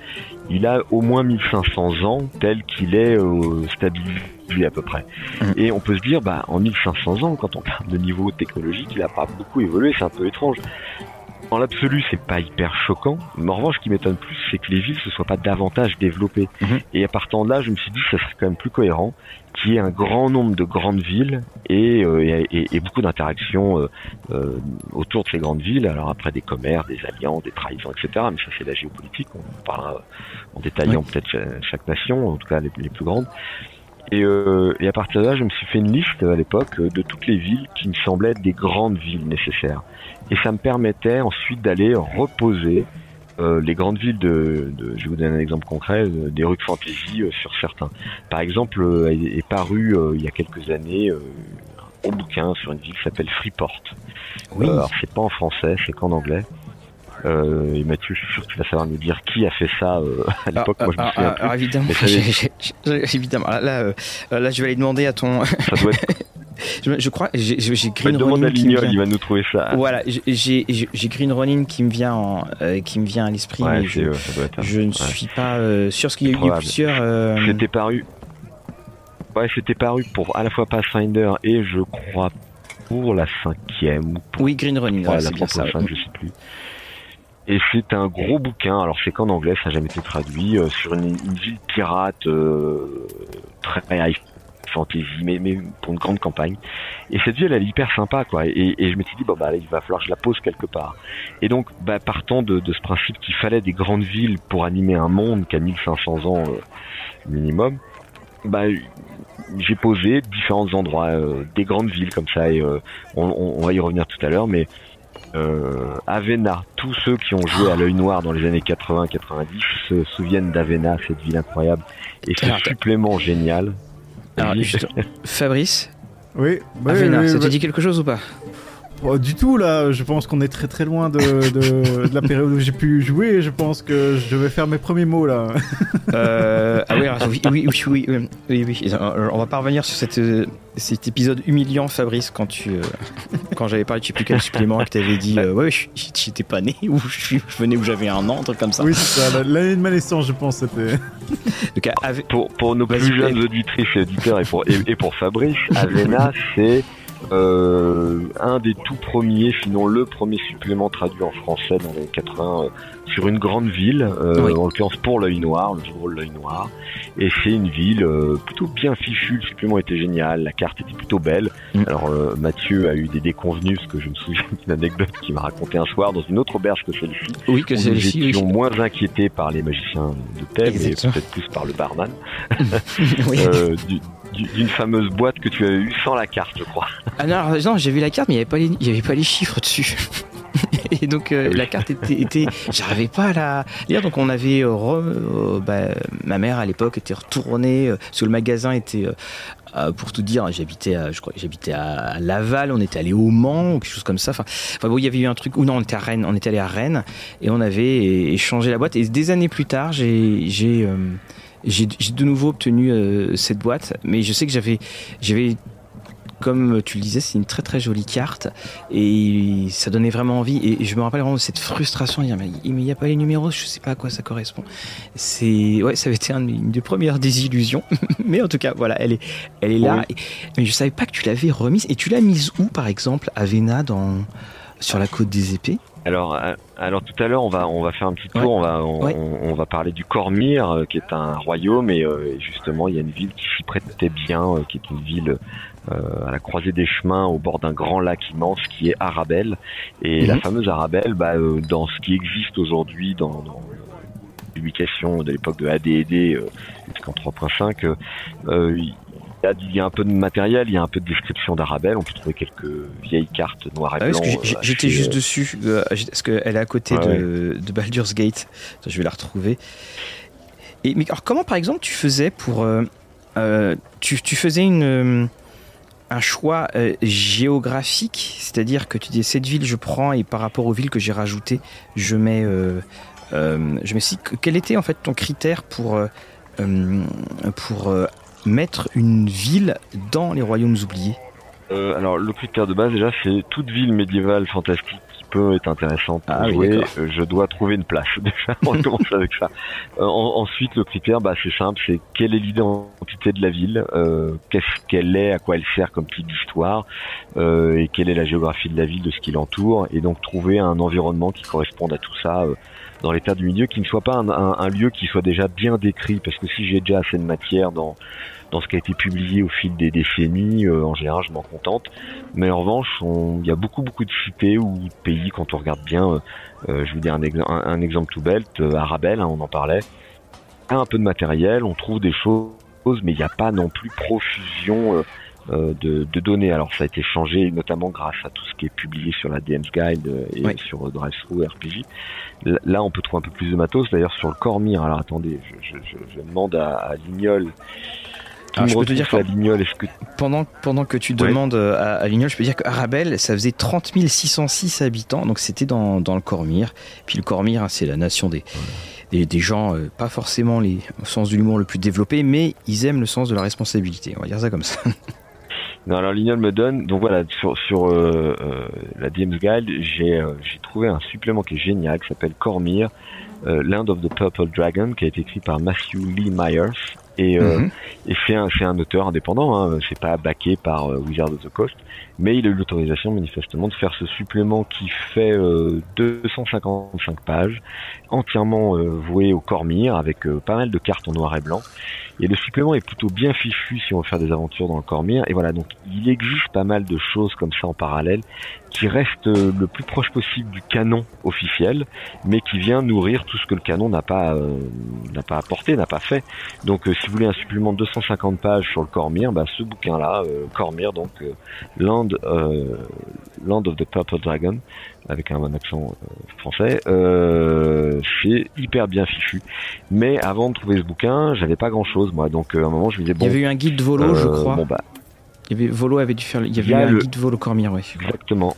il a au moins 1500 ans tel qu'il est euh, stabilisé à peu près. Mmh. Et on peut se dire, bah en 1500 ans, quand on parle de niveau technologique, il a pas beaucoup évolué, c'est un peu étrange. En l'absolu, c'est pas hyper choquant. Mais en revanche, ce qui m'étonne plus, c'est que les villes se soient pas davantage développées. Mmh. Et à partir de là, je me suis dit que ça serait quand même plus cohérent qu'il y ait un grand nombre de grandes villes et, euh, et, et beaucoup d'interactions euh, euh, autour de ces grandes villes. Alors après des commerces, des alliances, des trahisons, etc. Mais ça c'est la géopolitique. On parlera en détaillant peut-être chaque, nation, en tout cas les, les plus grandes. Et, euh, et, à partir de là, je me suis fait une liste à l'époque de toutes les villes qui me semblaient être des grandes villes nécessaires. Et ça me permettait ensuite d'aller reposer euh, les grandes villes de, de, je vais vous donner un exemple concret, euh, des rues de fantasy euh, sur certains. Par exemple, est, paru il y a quelques années un bouquin sur une ville qui s'appelle Freeport. Oui. alors c'est pas en français, c'est qu'en anglais. Euh, et Mathieu, je suis sûr que tu vas savoir nous dire qui a fait ça euh, à l'époque. Moi, je me souviens alors, évidemment, évidemment. Là, euh, là, je vais aller demander à ton. Ça doit être je, crois, j'ai Green bah, Ronin. qui il va nous trouver ça. Voilà, j'ai Green Ronin qui me vient, en, euh, qui me vient à l'esprit, mais je, je ne suis pas euh, sûr ce qu'il y a eu plusieurs. Euh... C'était paru. Ouais, c'était paru pour à la fois Pathfinder et je crois pour la cinquième. oui, Green Ronin, ouais, c'est bien ça. Je sais plus. Et c'est un gros bouquin, alors c'est qu'en anglais, ça n'a jamais été traduit, euh, sur une, une, ville pirate euh, très high fantasy, mais, mais pour une grande campagne. Et cette ville, elle est hyper sympa, quoi. Et, et je me suis dit, bon, bah, il va falloir que je la pose quelque part. Et donc, bah, partant de, de ce principe qu'il fallait des grandes villes pour animer un monde qui a 1500 ans euh, minimum, bah, j'ai posé différents endroits, euh, des grandes villes comme ça, et euh, on, on, va y revenir tout à l'heure, mais euh, Avena, tous ceux qui ont joué à l'œil noir dans les années 80-90 se souviennent d'Avena, cette ville incroyable, et ce supplément génial. alors, juste, Fabrice Oui, bah oui, ça te dit quelque chose ou pas? Du tout là, je pense qu'on est très très loin de, de, la période où j'ai pu jouer. Je pense que je vais faire mes premiers mots là. Euh, ah oui, oui, oui, oui, oui, oui, oui, On va pas revenir sur cette, euh, cet épisode humiliant, Fabrice, quand tu, euh, quand j'avais parlé, de sais plus quel supplément, que tu avais dit, euh, ouais, j'étais pas né, ou je, venais où j'avais un an, un truc comme ça. Oui, c'est ça, l'année de ma naissance, je pense, c'était. pour, pour nos plus jeunes auditrices et auditeurs et pour, et pour Fabrice, Avena, c'est euh, un des tout premiers, sinon le premier supplément traduit en français dans les 80 euh, sur une grande ville, euh, en l'occurrence pour l'œil noir, le rôle l'œil noir. Et c'est une ville plutôt bien fichue, le supplément était génial, la carte était plutôt belle. Mm. Alors Mathieu a eu des déconvenus, parce que je me souviens d'une anecdote qu'il m'a raconté un soir dans une autre auberge que celle-ci. Oui, que celle-ci. Nous étions moins inquiétés par les magiciens de Thèbes et peut-être plus par le barman. oui. D'une fameuse boîte que tu avais eue sans la carte, je crois. Ah non, non j'ai vu la carte, mais il n'y avait, pas les, il y avait pas les chiffres dessus. et donc euh, la carte était, était j'arrivais pas à la lire donc on avait euh, euh, bah, ma mère à l'époque était retournée parce que le magasin était pour tout dire, j'habitais, à, je crois, j'habitais à Laval, on était allé au Mans, ou quelque chose comme ça. Enfin, enfin bon, il y avait eu un truc. Ou non, on était à Rennes, on était allé à Rennes et on avait échangé la boîte. Et des années plus tard, j'ai, j'ai, j'ai, de nouveau obtenu cette boîte, mais je sais que j'avais, j'avais comme tu le disais, c'est une très très jolie carte et ça donnait vraiment envie. Et je me rappelle vraiment cette frustration, il n'y a pas les numéros, je sais pas à quoi ça correspond. C'est ouais, ça avait été une des premières désillusions, mais en tout cas, voilà, elle est, elle est là. mais je savais pas que tu l'avais remise. Et tu l'as mise où, par exemple, à Vena, dans sur la côte des épées? Alors, euh, alors tout à l'heure, on va on va faire un petit tour. On va on, va parler du Cormire, euh, qui est un royaume, et euh, justement, il y a une ville qui s'y prêtait bien, qui est une ville à la croisée des chemins, au bord d'un grand lac immense, qui est Arabelle. Et la mhm. fameuse Arabelle, bah, dans ce qui existe aujourd'hui, dans, dans l'ubication de l'époque de AD&D, en 3.5, euh, il y a un peu de matériel, il y a un peu de description d'Arabelle. On peut trouver quelques vieilles cartes noires et ah, blanches. J'étais juste euh, dessus, euh, parce qu'elle est à côté de, Baldur's Gate. je vais la retrouver. Et, mais alors, comment, par exemple, tu faisais pour. Euh, tu, faisais une, un choix géographique, c'est-à-dire que tu dis cette ville, je prends, et par rapport aux villes que j'ai rajoutées, je mets. je mets si, quel était en fait ton critère pour. pour mettre une ville dans les royaumes oubliés euh, alors le critère de base déjà c'est toute ville médiévale fantastique qui peut être intéressante pour ah jouer. Euh, je dois trouver une place déjà. On commence avec ça. Euh, ensuite le critère bah c'est simple, c'est quelle est l'identité de la ville, qu'est-ce qu'elle est, à quoi elle sert comme type d'histoire et quelle est la géographie de la ville, de ce qui l'entoure et donc trouver un environnement qui corresponde à tout ça dans l'état du milieu, qui ne soit pas un, un, lieu qui soit déjà bien décrit, parce que si j'ai déjà assez de matière dans dans ce qui a été publié au fil des décennies, euh, en général, je m'en contente. Mais en revanche, il y a beaucoup beaucoup de cités ou de pays quand on regarde bien. Euh, euh, je vous dis un, un, exemple tout bête, Arabelle, hein, on en parlait. Un peu de matériel, on trouve des choses, mais il n'y a pas non plus profusion. De, données. Alors ça a été changé notamment grâce à tout ce qui est publié sur la DM's Guide et sur DriveThru RPG. Là, on peut trouver un peu plus de matos. D'ailleurs, sur le Cormire, alors attendez, je, demande à, à Lignol je peux te dire que, que... Pendant, pendant que tu demandes euh, à, à Lignol, je peux dire qu'Arabelle, ça faisait 30 606 habitants, donc c'était dans, dans, le Cormire. Puis le Cormire, hein, c'est la nation des, des, gens, euh, pas forcément les, au sens de l'humour le plus développé, mais ils aiment le sens de la responsabilité. On va dire ça comme ça. Non, alors Lignol me donne, donc voilà, sur, sur euh, la DM's Guide, j'ai j'ai trouvé un supplément qui est génial, qui s'appelle Cormire, Land of the Purple Dragon, qui a été écrit par Matthew Lee Myers et, euh, mhm. et c'est un, un auteur indépendant, hein, c'est pas backé par euh, Wizard of the Coast, mais il a eu l'autorisation manifestement de faire ce supplément qui fait 255 euh, pages, entièrement voué au Cormire, avec pas mal de cartes en noir et blanc. Et le supplément est plutôt bien fichu si on veut faire des aventures dans le Cormire. Et voilà, donc il existe pas mal de choses comme ça en parallèle qui reste le plus proche possible du canon officiel, mais qui vient nourrir tout ce que le canon n'a pas euh, pas apporté, n'a pas fait. Donc, euh, si vous voulez un supplément de 250 pages sur le Cormire, bah, ce bouquin-là, euh, Cormire, donc Land Land of the Purple Dragon, avec un, accent français, c'est hyper bien fichu. Mais avant de trouver ce bouquin, j'avais pas grand-chose moi, donc à un moment je me disais bon. Il y avait eu un guide volo, je crois. Bon bah. Il y avait Volo avait dû faire. Il y avait un guide Volo Cormire, oui. Exactement.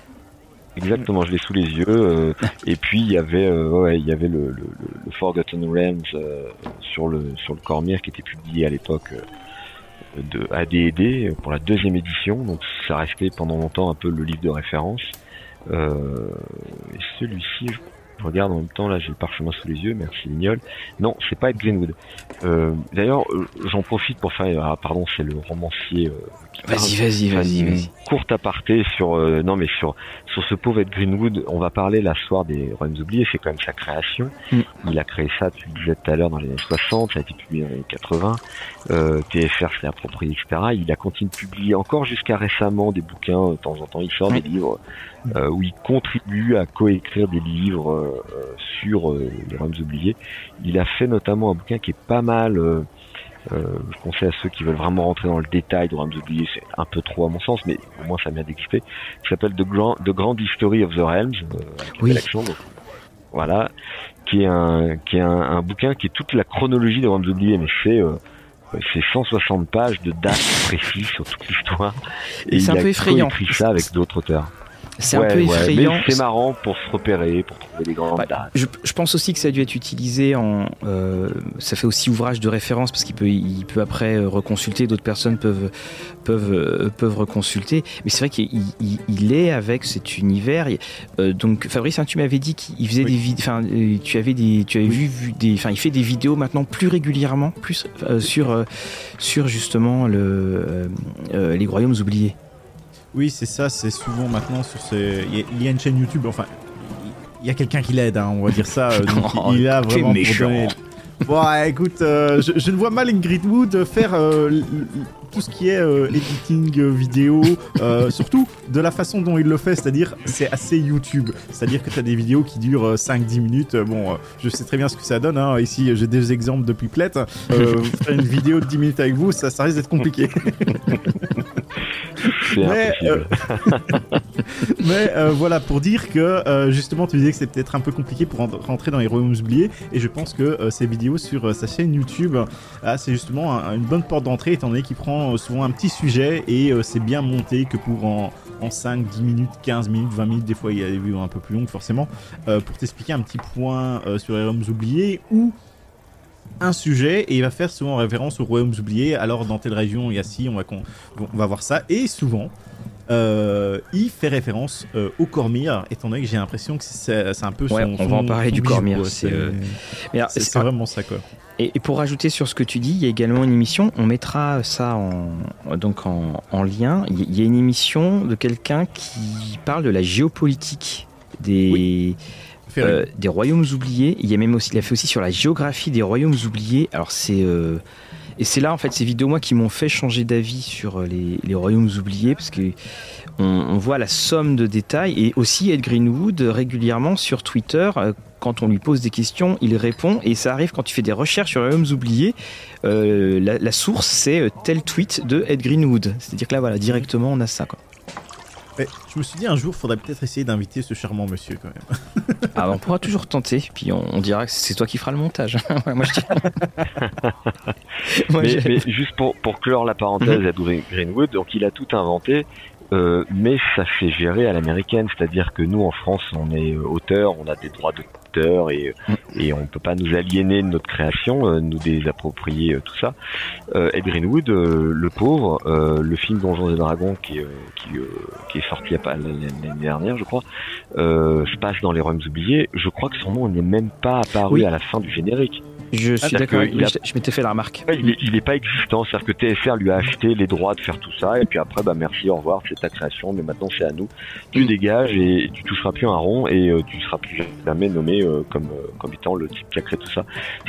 Exactement, je l'ai sous les yeux. Euh, et puis il y avait, euh, ouais, il y avait le, le, le Forgotten Realms euh, sur le sur le Cormire qui était publié à l'époque de AD&D pour la deuxième édition. Donc ça restait pendant longtemps un peu le livre de référence. Et celui-ci, Je regarde en même temps, là j'ai le parchemin sous les yeux, merci Lignol. Non, c'est pas Ed Greenwood. Euh, D'ailleurs, euh, j'en profite pour faire, ah pardon, c'est le romancier. Euh, vas-y, vas-y, vas-y, vas-y. Courte aparté sur, euh, non mais sur sur ce pauvre Ed Greenwood, on va parler la soirée des Royaumes oubliés, c'est quand même sa création. Mm. Il a créé ça, tu le disais tout à l'heure, dans les années 60, ça a été publié dans les années 80. Euh, TFR s'est approprié, etc. Il a continué de publier encore jusqu'à récemment des bouquins, de temps en temps il sort des livres euh, où il contribue à coécrire des livres euh, sur euh, les Roms oubliés. Il a fait notamment un bouquin qui est pas mal. Euh, je conseille à ceux qui veulent vraiment rentrer dans le détail de Roms oubliés, c'est un peu trop à mon sens, mais au moins ça m'a d'exister. Qui s'appelle The Grand, The Grand History of the Realms. oui. voilà, qui est un qui est un, un, bouquin qui est toute la chronologie des Roms oubliés, mais c'est c'est 160 pages de dates précises sur toute l'histoire. Et, c'est un peu effrayant. écrit ça avec d'autres auteurs. C'est un peu effrayant. c'est marrant pour se repérer, pour trouver des grandes dates. Je, je, pense aussi que ça a dû être utilisé en. Euh, ça fait aussi ouvrage de référence parce qu'il peut, il peut après euh, reconsulter. D'autres personnes peuvent peuvent euh, peuvent reconsulter. Mais c'est vrai qu'il il, il est avec cet univers. Euh, donc Fabrice, hein, tu m'avais dit qu'il faisait des vidéos. Enfin, tu avais des, tu avais vu, vu, des. Enfin, il fait des vidéos maintenant plus régulièrement, plus euh, sur sur justement le les royaumes oubliés. Oui, c'est ça, c'est souvent maintenant sur ce. Il y a une chaîne YouTube, enfin, il y a quelqu'un qui l'aide, hein, on va dire ça. Donc oh, il a vraiment méchant. Bon, écoute, euh, je, je, ne vois mal Ingrid Wood faire euh, tout ce qui est euh, editing vidéo, surtout de la façon dont il le fait, c'est-à-dire c'est assez YouTube. C'est-à-dire que tu as des vidéos qui durent 5-10 minutes. Bon, je sais très bien ce que ça donne. Hein. Ici, j'ai des exemples de pipelettes. faire une vidéo de 10 minutes avec vous, ça, ça risque d'être compliqué. mais, euh, mais euh, voilà, pour dire que euh, justement, tu disais que c'est peut-être un peu compliqué pour rentrer dans les royaumes oubliés, et je pense que ces vidéos sur sa chaîne YouTube, ah, c'est justement un, une bonne porte d'entrée, étant donné qu'il prend souvent un petit sujet et c'est bien monté que pour en, en 5, 10 minutes, 15 minutes, 20 minutes, des fois il y a des vidéos un peu plus longues forcément, pour t'expliquer un petit point sur les royaumes oubliés ou un sujet et il va faire souvent référence aux royaumes oubliés. Alors dans telle région, il y a ci, on va, on va voir ça. Et souvent, euh, il fait référence euh, au Cormir, étant donné que j'ai l'impression que c'est un peu son, ouais, on va en parler du Cormir. C'est euh... vraiment ça quoi. Et, et, pour rajouter sur ce que tu dis, il y a également une émission, on mettra ça en, donc en, en lien. Il y a une émission de quelqu'un qui parle de la géopolitique des. Oui euh, des royaumes oubliés. Il y a même aussi, il a fait aussi sur la géographie des royaumes oubliés. Alors c'est euh, et c'est là en fait ces vidéos moi qui m'ont fait changer d'avis sur euh, les, royaumes oubliés parce que on, on, voit la somme de détails et aussi Ed Greenwood régulièrement sur Twitter. Euh, quand on lui pose des questions, il répond et ça arrive quand tu fais des recherches sur les royaumes oubliés. Euh, la, la, source c'est tel tweet de Ed Greenwood. C'est-à-dire que là voilà directement on a ça quoi. Mais je me suis dit un jour, faudrait peut-être essayer d'inviter ce charmant monsieur quand même. ah, on pourra toujours tenter, puis on, on dira que c'est toi qui feras le montage. Moi, je Moi, mais, mais, juste pour, pour clore la parenthèse à Greenwood, donc il a tout inventé. Euh, mais ça fait gérer à l'américaine, c'est-à-dire que nous en France on est auteur, on a des droits d'auteur et, et on peut pas nous aliéner de notre création, euh, nous désapproprier euh, tout ça. Euh, Ed Greenwood, euh, le pauvre, euh, le film Donjons et Dragons qui, qui, qui est sorti l'année dernière, je crois, se passe dans les Royaumes oubliés. Je crois que son nom n'est même pas apparu oui. à la fin du générique. Je suis ah, d'accord, je, je m'étais fait la remarque. Il est, il est pas existant, c'est-à-dire que TFR lui a acheté les droits de faire tout ça, et puis après, bah merci, au revoir, c'est ta création, mais maintenant c'est à nous. Tu mm. dégages et tu toucheras plus un rond, et euh, tu seras plus jamais nommé euh, comme euh, comme étant le type qui a créé tout ça.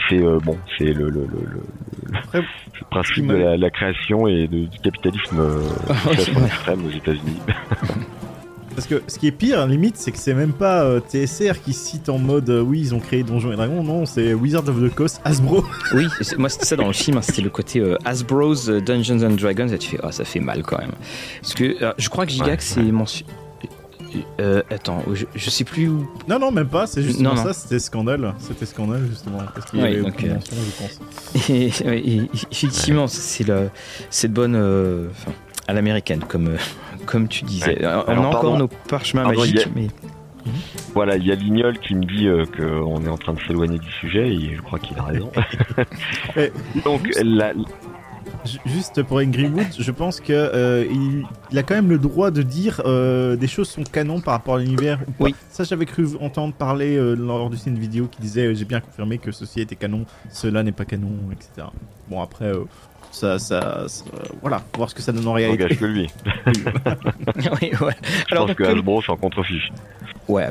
C'est euh, bon, c'est le, le, le, le, le principe de la, la, création et de, du capitalisme extrême aux États-Unis. Parce que ce qui est pire, limite, c'est que c'est même pas euh, TSR qui cite en mode euh, oui, ils ont créé Donjons et Dragons, non, c'est Wizard of the Coast, Hasbro. Oui, moi c'était ça dans le film, hein, c'était le côté euh, Hasbro's Dungeons and Dragons, et tu fais, oh, ça fait mal quand même. Parce que je crois que Gigax ouais, c'est mentionné. Euh, attends, je, je, sais plus où. Non, non, même pas, c'est justement non, non. ça, c'était scandale. C'était scandale, justement. Parce qu'il y ouais, avait donc, euh... mention, je pense. Et, et, effectivement, c'est cette bonne. Euh, à l'américaine, comme, comme tu disais. Ouais. On a encore pardon. nos parchemins pardon, magiques, a... mais. Voilà, il y a Lignol qui me dit euh, qu'on est en train de s'éloigner du sujet et je crois qu'il a raison. Donc, la, Juste pour Angry Wood, je pense que euh, il, a quand même le droit de dire euh, des choses sont canon par rapport à l'univers Oui. Ça, j'avais cru entendre parler euh, lors d'une vidéo qui disait j'ai bien confirmé que ceci était canon, cela n'est pas canon, etc. Bon après. Ça, ça, voilà, voir ce que ça donne en réalité. Engage que lui. oui, ouais. Je Alors, pense que Hasbro s'en contrefiche. Ouais,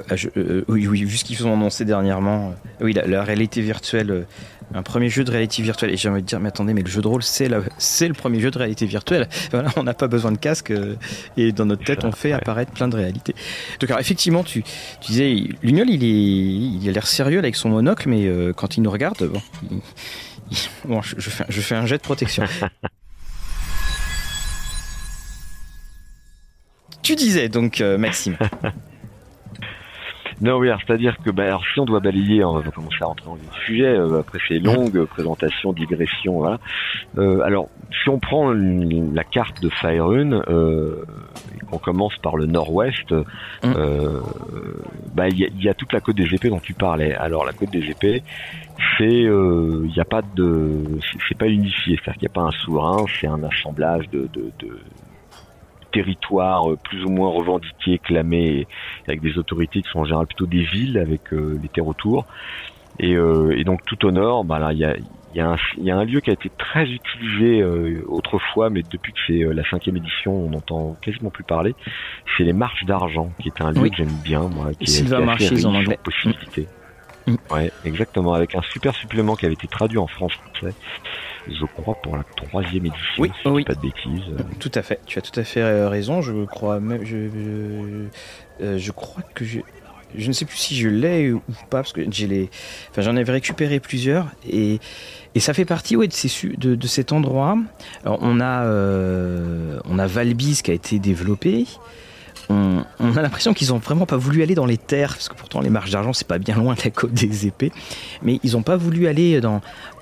oui, oui, vu ce qu'ils ont annoncé dernièrement, oui, la, réalité virtuelle un premier jeu de réalité virtuelle. Et j'ai envie de dire, mais attendez, mais le jeu de rôle, c'est le premier jeu de réalité virtuelle. Voilà, on n'a pas besoin de casque euh, et dans notre tête, on fait apparaître plein de réalités. Donc, alors, effectivement, tu, tu disais, Lugnol, il, est, il a l'air sérieux avec son monocle, mais euh, quand il nous regarde, bon, bon je, fais, je fais un jet de protection. tu disais donc, euh, Maxime. Non, oui, c'est-à-dire que bah, alors, si on doit balayer, on va commencer à rentrer dans le sujet. Euh, après ces longues présentations, digressions, voilà. Euh, alors, si on prend la carte de Faerun euh, et qu'on commence par le nord-ouest, mmh. euh, bah il y, a, toute la côte des épées dont tu parlais. Alors, la côte des épées, c'est il n'y a pas de c'est pas unifié, c'est-à-dire qu'il n'y a pas un souverain, c'est un assemblage de, de, de territoires euh, plus ou moins revendiqués, clamés, avec des autorités qui sont en général plutôt des villes avec euh, les terres autour. Et, euh, et, donc tout au nord, bah là il y a, y, a y a, un lieu qui a été très utilisé autrefois, mais depuis que c'est la cinquième édition, on n'entend quasiment plus parler. C'est les Marches d'Argent, qui est un lieu que j'aime bien, moi, qui est, assez en anglais. possibilités. Mm. Ouais, exactement, avec un super supplément qui avait été traduit en français je crois, pour la troisième édition. Oui, si oui. pas de bêtises. Tout à fait. Tu as tout à fait euh, raison. Je crois même. Je, euh, je, crois que je. Je ne sais plus si je l'ai ou pas parce que j'ai les. Enfin, j'en avais récupéré plusieurs et, et ça fait partie ouais, de, ces, de, de cet endroit. Alors, on a euh, on a Valbis qui a été développé. On, on, a l'impression qu'ils ont vraiment pas voulu aller dans les terres, parce que pourtant les marches d'argent c'est pas bien loin de la côte des épées, mais ils ont pas voulu aller dans,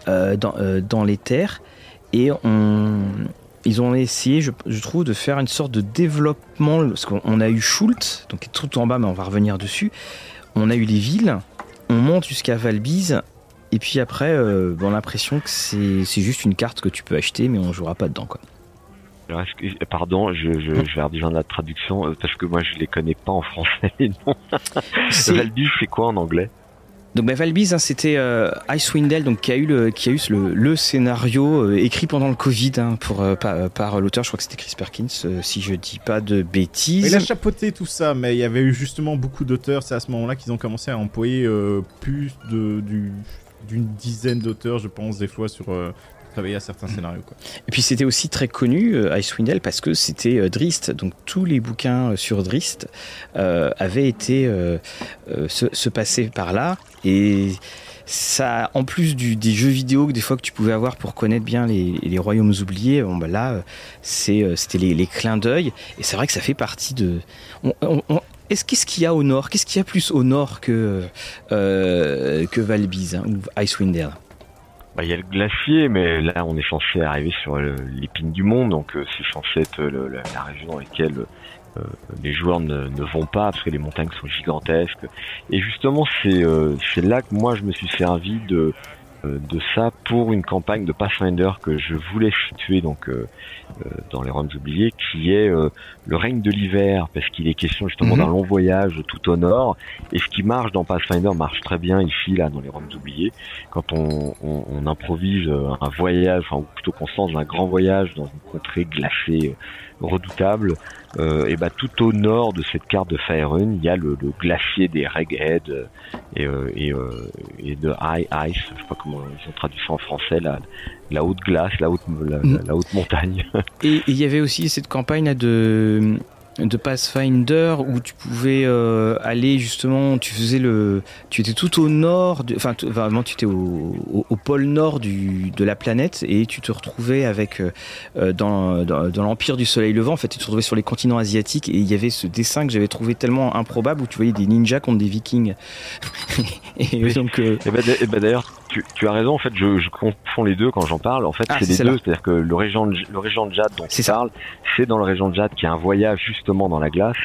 dans, euh, dans, les terres. Et on, ils ont essayé, je, trouve, de faire une sorte de développement. Parce qu'on a eu Schult, donc tout en bas, mais on va revenir dessus. On a eu les villes, on monte jusqu'à Valbise. Et puis après, euh, on a l'impression que c'est juste une carte que tu peux acheter, mais on jouera pas dedans. Quoi. pardon, je, je, je vais redire la traduction parce que moi je les connais pas en français. Valbise, c'est quoi en anglais? Donc bah, hein, c'était euh, Icewind donc qui a eu le, qui a eu le, le scénario euh, écrit pendant le Covid hein, pour euh, par, l'auteur, je crois que c'était Chris Perkins, si je dis pas de bêtises. Il a chapeauté tout ça, mais il y avait eu justement beaucoup d'auteurs. C'est à ce moment-là qu'ils ont commencé à employer plus de d'une dizaine d'auteurs, je pense, des fois sur travailler à certains scénarios. Quoi. Et puis c'était aussi très connu, euh, Icewind Dale, parce que c'était euh, Drist. Donc tous les bouquins euh, sur Drist euh, avaient été se, se, passer par là. Et ça, en plus des jeux vidéo que des fois que tu pouvais avoir pour connaître bien les, royaumes oubliés, bah là, c'est, c'était les, les, clins d'œil. Et c'est vrai que ça fait partie de. est-ce qu'est-ce qu'il y a au nord? Qu'est-ce qu'il y a plus au nord que euh, que hein, ou Icewind Dale? Bah, il y a le glacier, mais là on est censé arriver sur l'épine du monde, donc euh, c'est censé être la, région dans laquelle euh, les joueurs ne, ne, vont pas parce que les montagnes sont gigantesques. Et justement, c'est euh, c'est là que moi je me suis servi de euh, de ça pour une campagne de Pathfinder que je voulais situer donc euh, euh, dans les Roms oubliés, qui est le règne de l'hiver, parce qu'il est question justement mhm. d'un long voyage tout au nord. Et ce qui marche dans Pathfinder marche très bien ici, là, dans les Roms oubliés, quand on, on, on improvise un voyage, enfin, ou plutôt qu'on se lance un grand voyage dans une contrée glacée redoutable. Euh, et bah tout au nord de cette carte de Faerun, il y a le, le glacier des Reghead euh, et, euh, et, euh, et, de High Ice, je sais pas comment ils ont traduit ça en français, la, la haute glace, la haute, la, la haute montagne. Et il y avait aussi cette campagne de de Pathfinder où tu pouvais euh, aller justement, tu faisais le, tu étais tout au nord, enfin vraiment tu étais au, au, pôle nord du, de la planète et tu te retrouvais avec euh, euh, dans, dans, dans l'empire du soleil levant. En fait, tu te retrouvais sur les continents asiatiques et il y avait ce dessin que j'avais trouvé tellement improbable où tu voyais des ninjas contre des vikings. et donc, et bah, bah, d'ailleurs, tu, tu, as raison. En fait, je, je confonds les deux quand j'en parle. En fait, ah, c'est les deux. C'est-à-dire que le région, le région de Jade dont tu parles, c'est dans le région de Jade qui a un voyage justement dans la glace.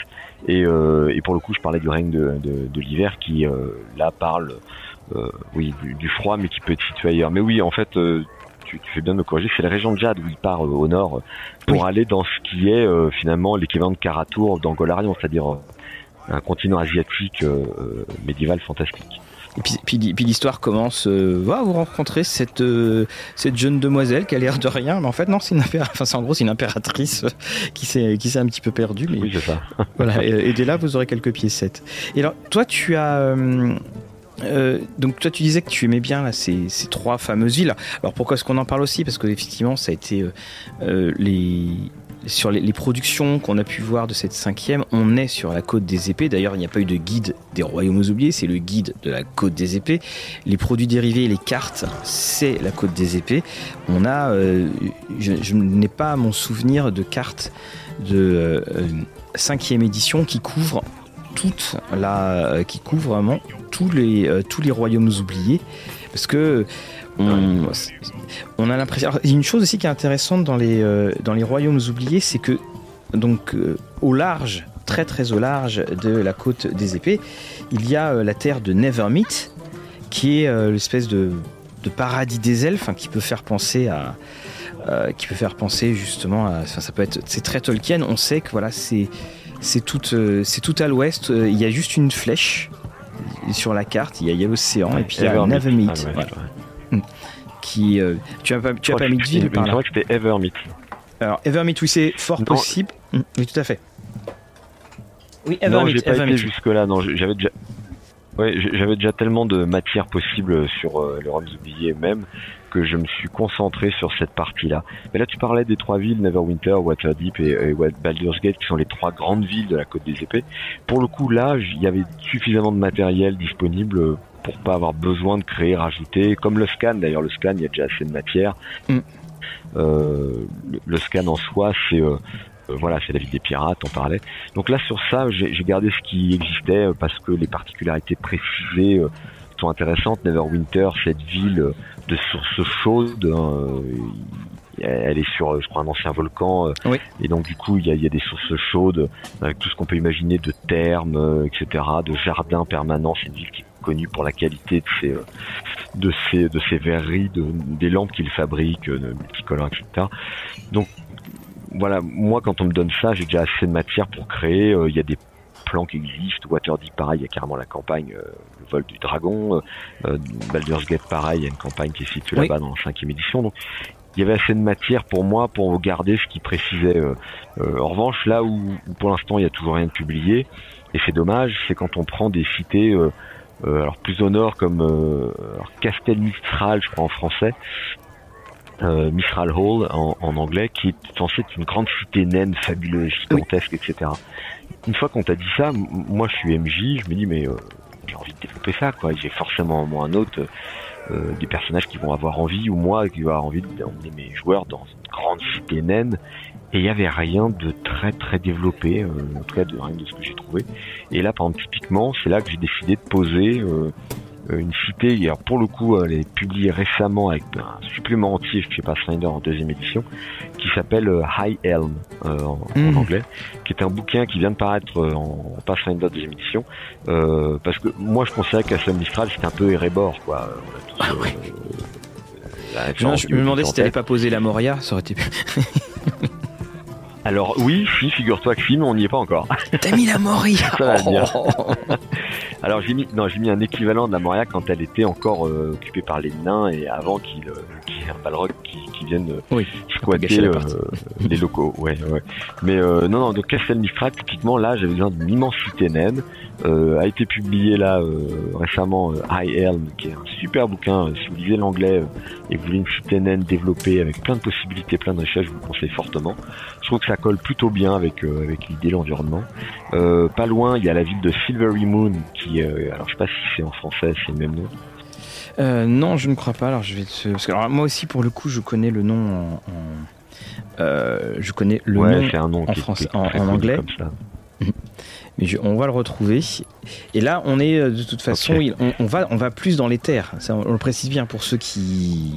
Et, euh, et pour le coup, je parlais du règne de, de, de l'hiver qui euh, là parle, euh, oui, du, du, froid, mais qui peut être situé ailleurs. Mais oui, en fait, euh, tu, fais bien de me corriger, c'est la région de Jade où il part au nord pour aller dans ce qui est finalement l'équivalent de Karatour dans Golarion, c'est-à-dire un continent asiatique médiéval fantastique. Et puis, puis, l'histoire commence. Euh, vous rencontrer cette euh, cette jeune demoiselle qui a l'air de rien, mais en fait non, c'est une enfin c'est en gros c'est une impératrice qui s'est qui s'est un petit peu perdue. Mais oui c'est ça. voilà. Et, dès là vous aurez quelques piécettes. Et alors toi tu as euh, euh, donc toi tu disais que tu aimais bien là, ces, ces trois fameuses villes. Alors pourquoi est-ce qu'on en parle aussi? Parce qu'effectivement ça a été euh, les sur les, productions qu'on a pu voir de cette cinquième, on est sur la côte des épées. D'ailleurs, il n'y a pas eu de guide des royaumes oubliés, c'est le guide de la côte des épées. Les produits dérivés, les cartes, c'est la côte des épées. On a, euh, je, n'ai pas mon souvenir de cartes de euh, cinquième édition qui couvre toute la, euh, qui couvre vraiment tous les tous les royaumes oubliés, parce que on, a l'impression. Il y a une chose aussi qui est intéressante dans les, euh, dans les royaumes oubliés, c'est que donc euh, au large, très très au large de la côte des épées, il y a euh, la terre de Nevermeet, qui est l'espèce de, paradis des elfes, hein, qui peut faire penser à qui peut faire penser justement à, ça peut être, c'est très Tolkien. On sait que voilà, c'est c'est tout, c'est tout à l'ouest. Il y a juste une flèche sur la carte. Il y a, l'océan et puis il y a Nevermeet. Ah, qui, euh, tu as pas, tu as pas mis de ville par là. Je que c'était Evermeet. Alors Evermeet, oui, c'est fort possible. Mm, oui, tout à fait. Oui, Evermeet. Non, j'ai pas été jusque là. Non, j'avais déjà. Ouais, j'avais déjà tellement de matière possible sur euh, le Roms oublié même que je me suis concentré sur cette partie-là. Mais là, tu parlais des trois villes, Neverwinter, Waterdeep et, et Baldur's Gate, qui sont les trois grandes villes de la Côte des Épées. Pour le coup, là, il y avait suffisamment de matériel disponible pour pas avoir besoin de créer, rajouter, comme le scan d'ailleurs, le scan, il y a déjà assez de matière. Mm. Euh, le, scan en soi, c'est euh, euh, voilà, c'est la ville des pirates, on parlait. Donc là sur ça, j'ai gardé ce qui existait parce que les particularités précisées sont intéressantes. Neverwinter, cette ville de source chaude, hein, elle est sur, je crois, un ancien volcan, et donc du coup, il y a, des sources chaudes avec tout ce qu'on peut imaginer de thermes, etc., de jardins permanents. C'est une ville qui connu pour la qualité de ses euh, de ses de ses verreries, de, des lampes qu'il fabrique, euh, de multicolores, etc. Donc voilà, moi quand on me donne ça, j'ai déjà assez de matière pour créer. Euh, il y a des plans qui existent. Waterdeep, pareil, il y a carrément la campagne, le vol du dragon. Baldur's Gate, pareil, il y a une campagne qui est située là-bas dans la cinquième édition. Donc il y avait assez de matière pour moi pour garder ce qui précisait. en revanche, là où, pour l'instant il y a toujours rien de publié, et c'est dommage, c'est quand on prend des cités euh, alors plus au nord comme euh, Castel Mistral, je crois en français, euh, Mistral Hall en, en, anglais, qui est censé être une grande cité naine, fabuleuse, gigantesque, etc. Une fois qu'on t'a dit ça, moi je suis MJ, je me dis mais euh, j'ai envie de développer ça, quoi. J'ai forcément moi un autre euh, des personnages qui vont avoir envie ou moi qui va avoir envie d'emmener mes joueurs dans une grande cité naine et il y avait rien de très très développé, euh, en tout cas de rien de ce que j'ai trouvé. Et là, par exemple, typiquement, c'est là que j'ai décidé de poser euh, une cité. Alors pour le coup, elle est publiée récemment avec un supplément entier chez Pathfinder en deuxième édition, qui s'appelle euh, High Elm en, hmm. anglais, qui est un bouquin qui vient de paraître en Pathfinder deuxième édition. parce que moi, je considérais qu'Aslam Mistral c'était un peu Erebor, quoi. Ah je me demandais si t'avais pas posé la Moria, ça aurait été. Alors oui, si, figure-toi que si, mais on n'y est pas encore. T'as mis la Moria Alors j'ai mis, non, j'ai mis un équivalent de la Moria quand elle était encore euh, occupée par les nains et avant qu'il euh, qu y ait un Balrog qui, qui vienne euh, oui, squatter euh, les locaux. Ouais, ouais. Mais non, non, de Castel Mistral, typiquement là, j'avais besoin d'une immensité naine. A été publié là récemment High Elm, qui est un super bouquin. si vous lisez l'anglais et que vous voulez une cité naine développée avec plein de possibilités, plein de richesses, je vous le conseille fortement. Je trouve que ça colle plutôt bien avec avec l'idée de l'environnement. pas loin, il y a la ville de Silvery Moon qui euh, alors je sais pas si c'est en français, c'est le même nom. Euh, non, je ne crois pas. Alors je vais te... Parce que alors, moi aussi, pour le coup, je connais le nom en, euh, je connais le nom, en, français, en, anglais. Mais on va le retrouver. Et là, on est de toute façon, on, va, on va plus dans les terres. Ça, on, le précise bien pour ceux qui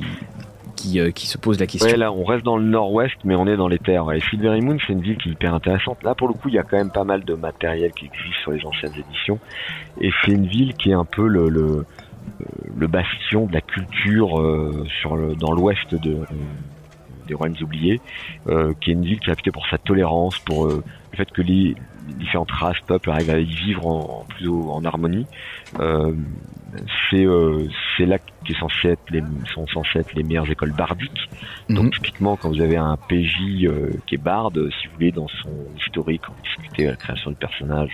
euh, qui, se pose la question. Ouais, là, on reste dans le nord-ouest, mais on est dans les terres. Et Silvery Moon, c'est une ville qui est hyper intéressante. Là, pour le coup, il y a quand même pas mal de matériel qui existe sur les anciennes éditions. Et c'est une ville qui est un peu le, le le bastion de la culture sur le, dans l'ouest de des Royaumes oubliés, qui est une ville qui est réputée pour sa tolérance, pour le fait que les, différentes races, peuples arrivent à y vivre en, plus en harmonie. Euh, c'est euh, c'est là qui censé être les, sont censées être les meilleures écoles bardiques. Donc mhm. typiquement quand vous avez un PJ euh, qui est barde, si vous voulez dans son historique, en discuter la création du personnage,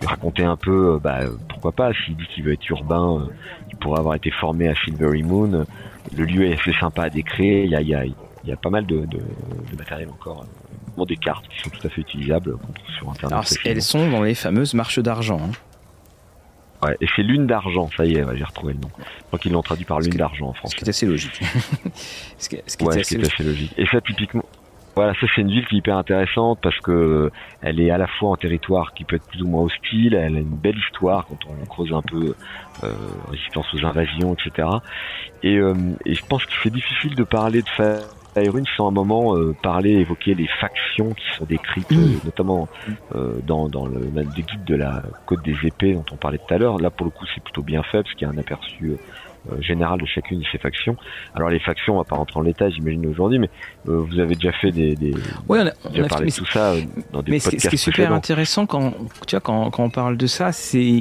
lui raconter un peu, bah, pourquoi pas, s'il dit qu'il veut être urbain, il pourrait avoir été formé à Silvery Moon. Le lieu est assez sympa à décrire, il y a, il y a, y a pas mal de, de, de matériel encore des cartes qui sont tout à fait utilisables sur Internet. Alors, elles sont dans les fameuses marches d'argent. Hein. Ouais, et c'est lune d'argent, ça y est, j'ai retrouvé le nom. Donc ils l'ont traduit par lune d'argent en français. Ce qui est assez logique. ce qui est, assez, logique. Et ça, typiquement, voilà, ça c'est une ville qui est hyper intéressante parce que elle est à la fois en territoire qui peut être plus ou moins hostile, elle a une belle histoire quand on creuse un peu euh, résistance aux invasions, etc. Et, euh, et je pense que c'est difficile de parler de faire Tyrune sans un moment euh, parler, évoquer les factions qui sont décrites, euh, notamment euh, dans, dans le, le, guide de la Côte des Épées dont on parlait tout à l'heure. Là, pour le coup, c'est plutôt bien fait parce qu'il y a un aperçu général de chacune de ces factions. Alors les factions, on va pas rentrer en détail, j'imagine aujourd'hui, mais vous avez déjà fait des, des ouais, on a, on a parlé de tout ça dans des mais podcasts. Ce qui est super intéressant quand tu vois quand, quand on parle de ça, c'est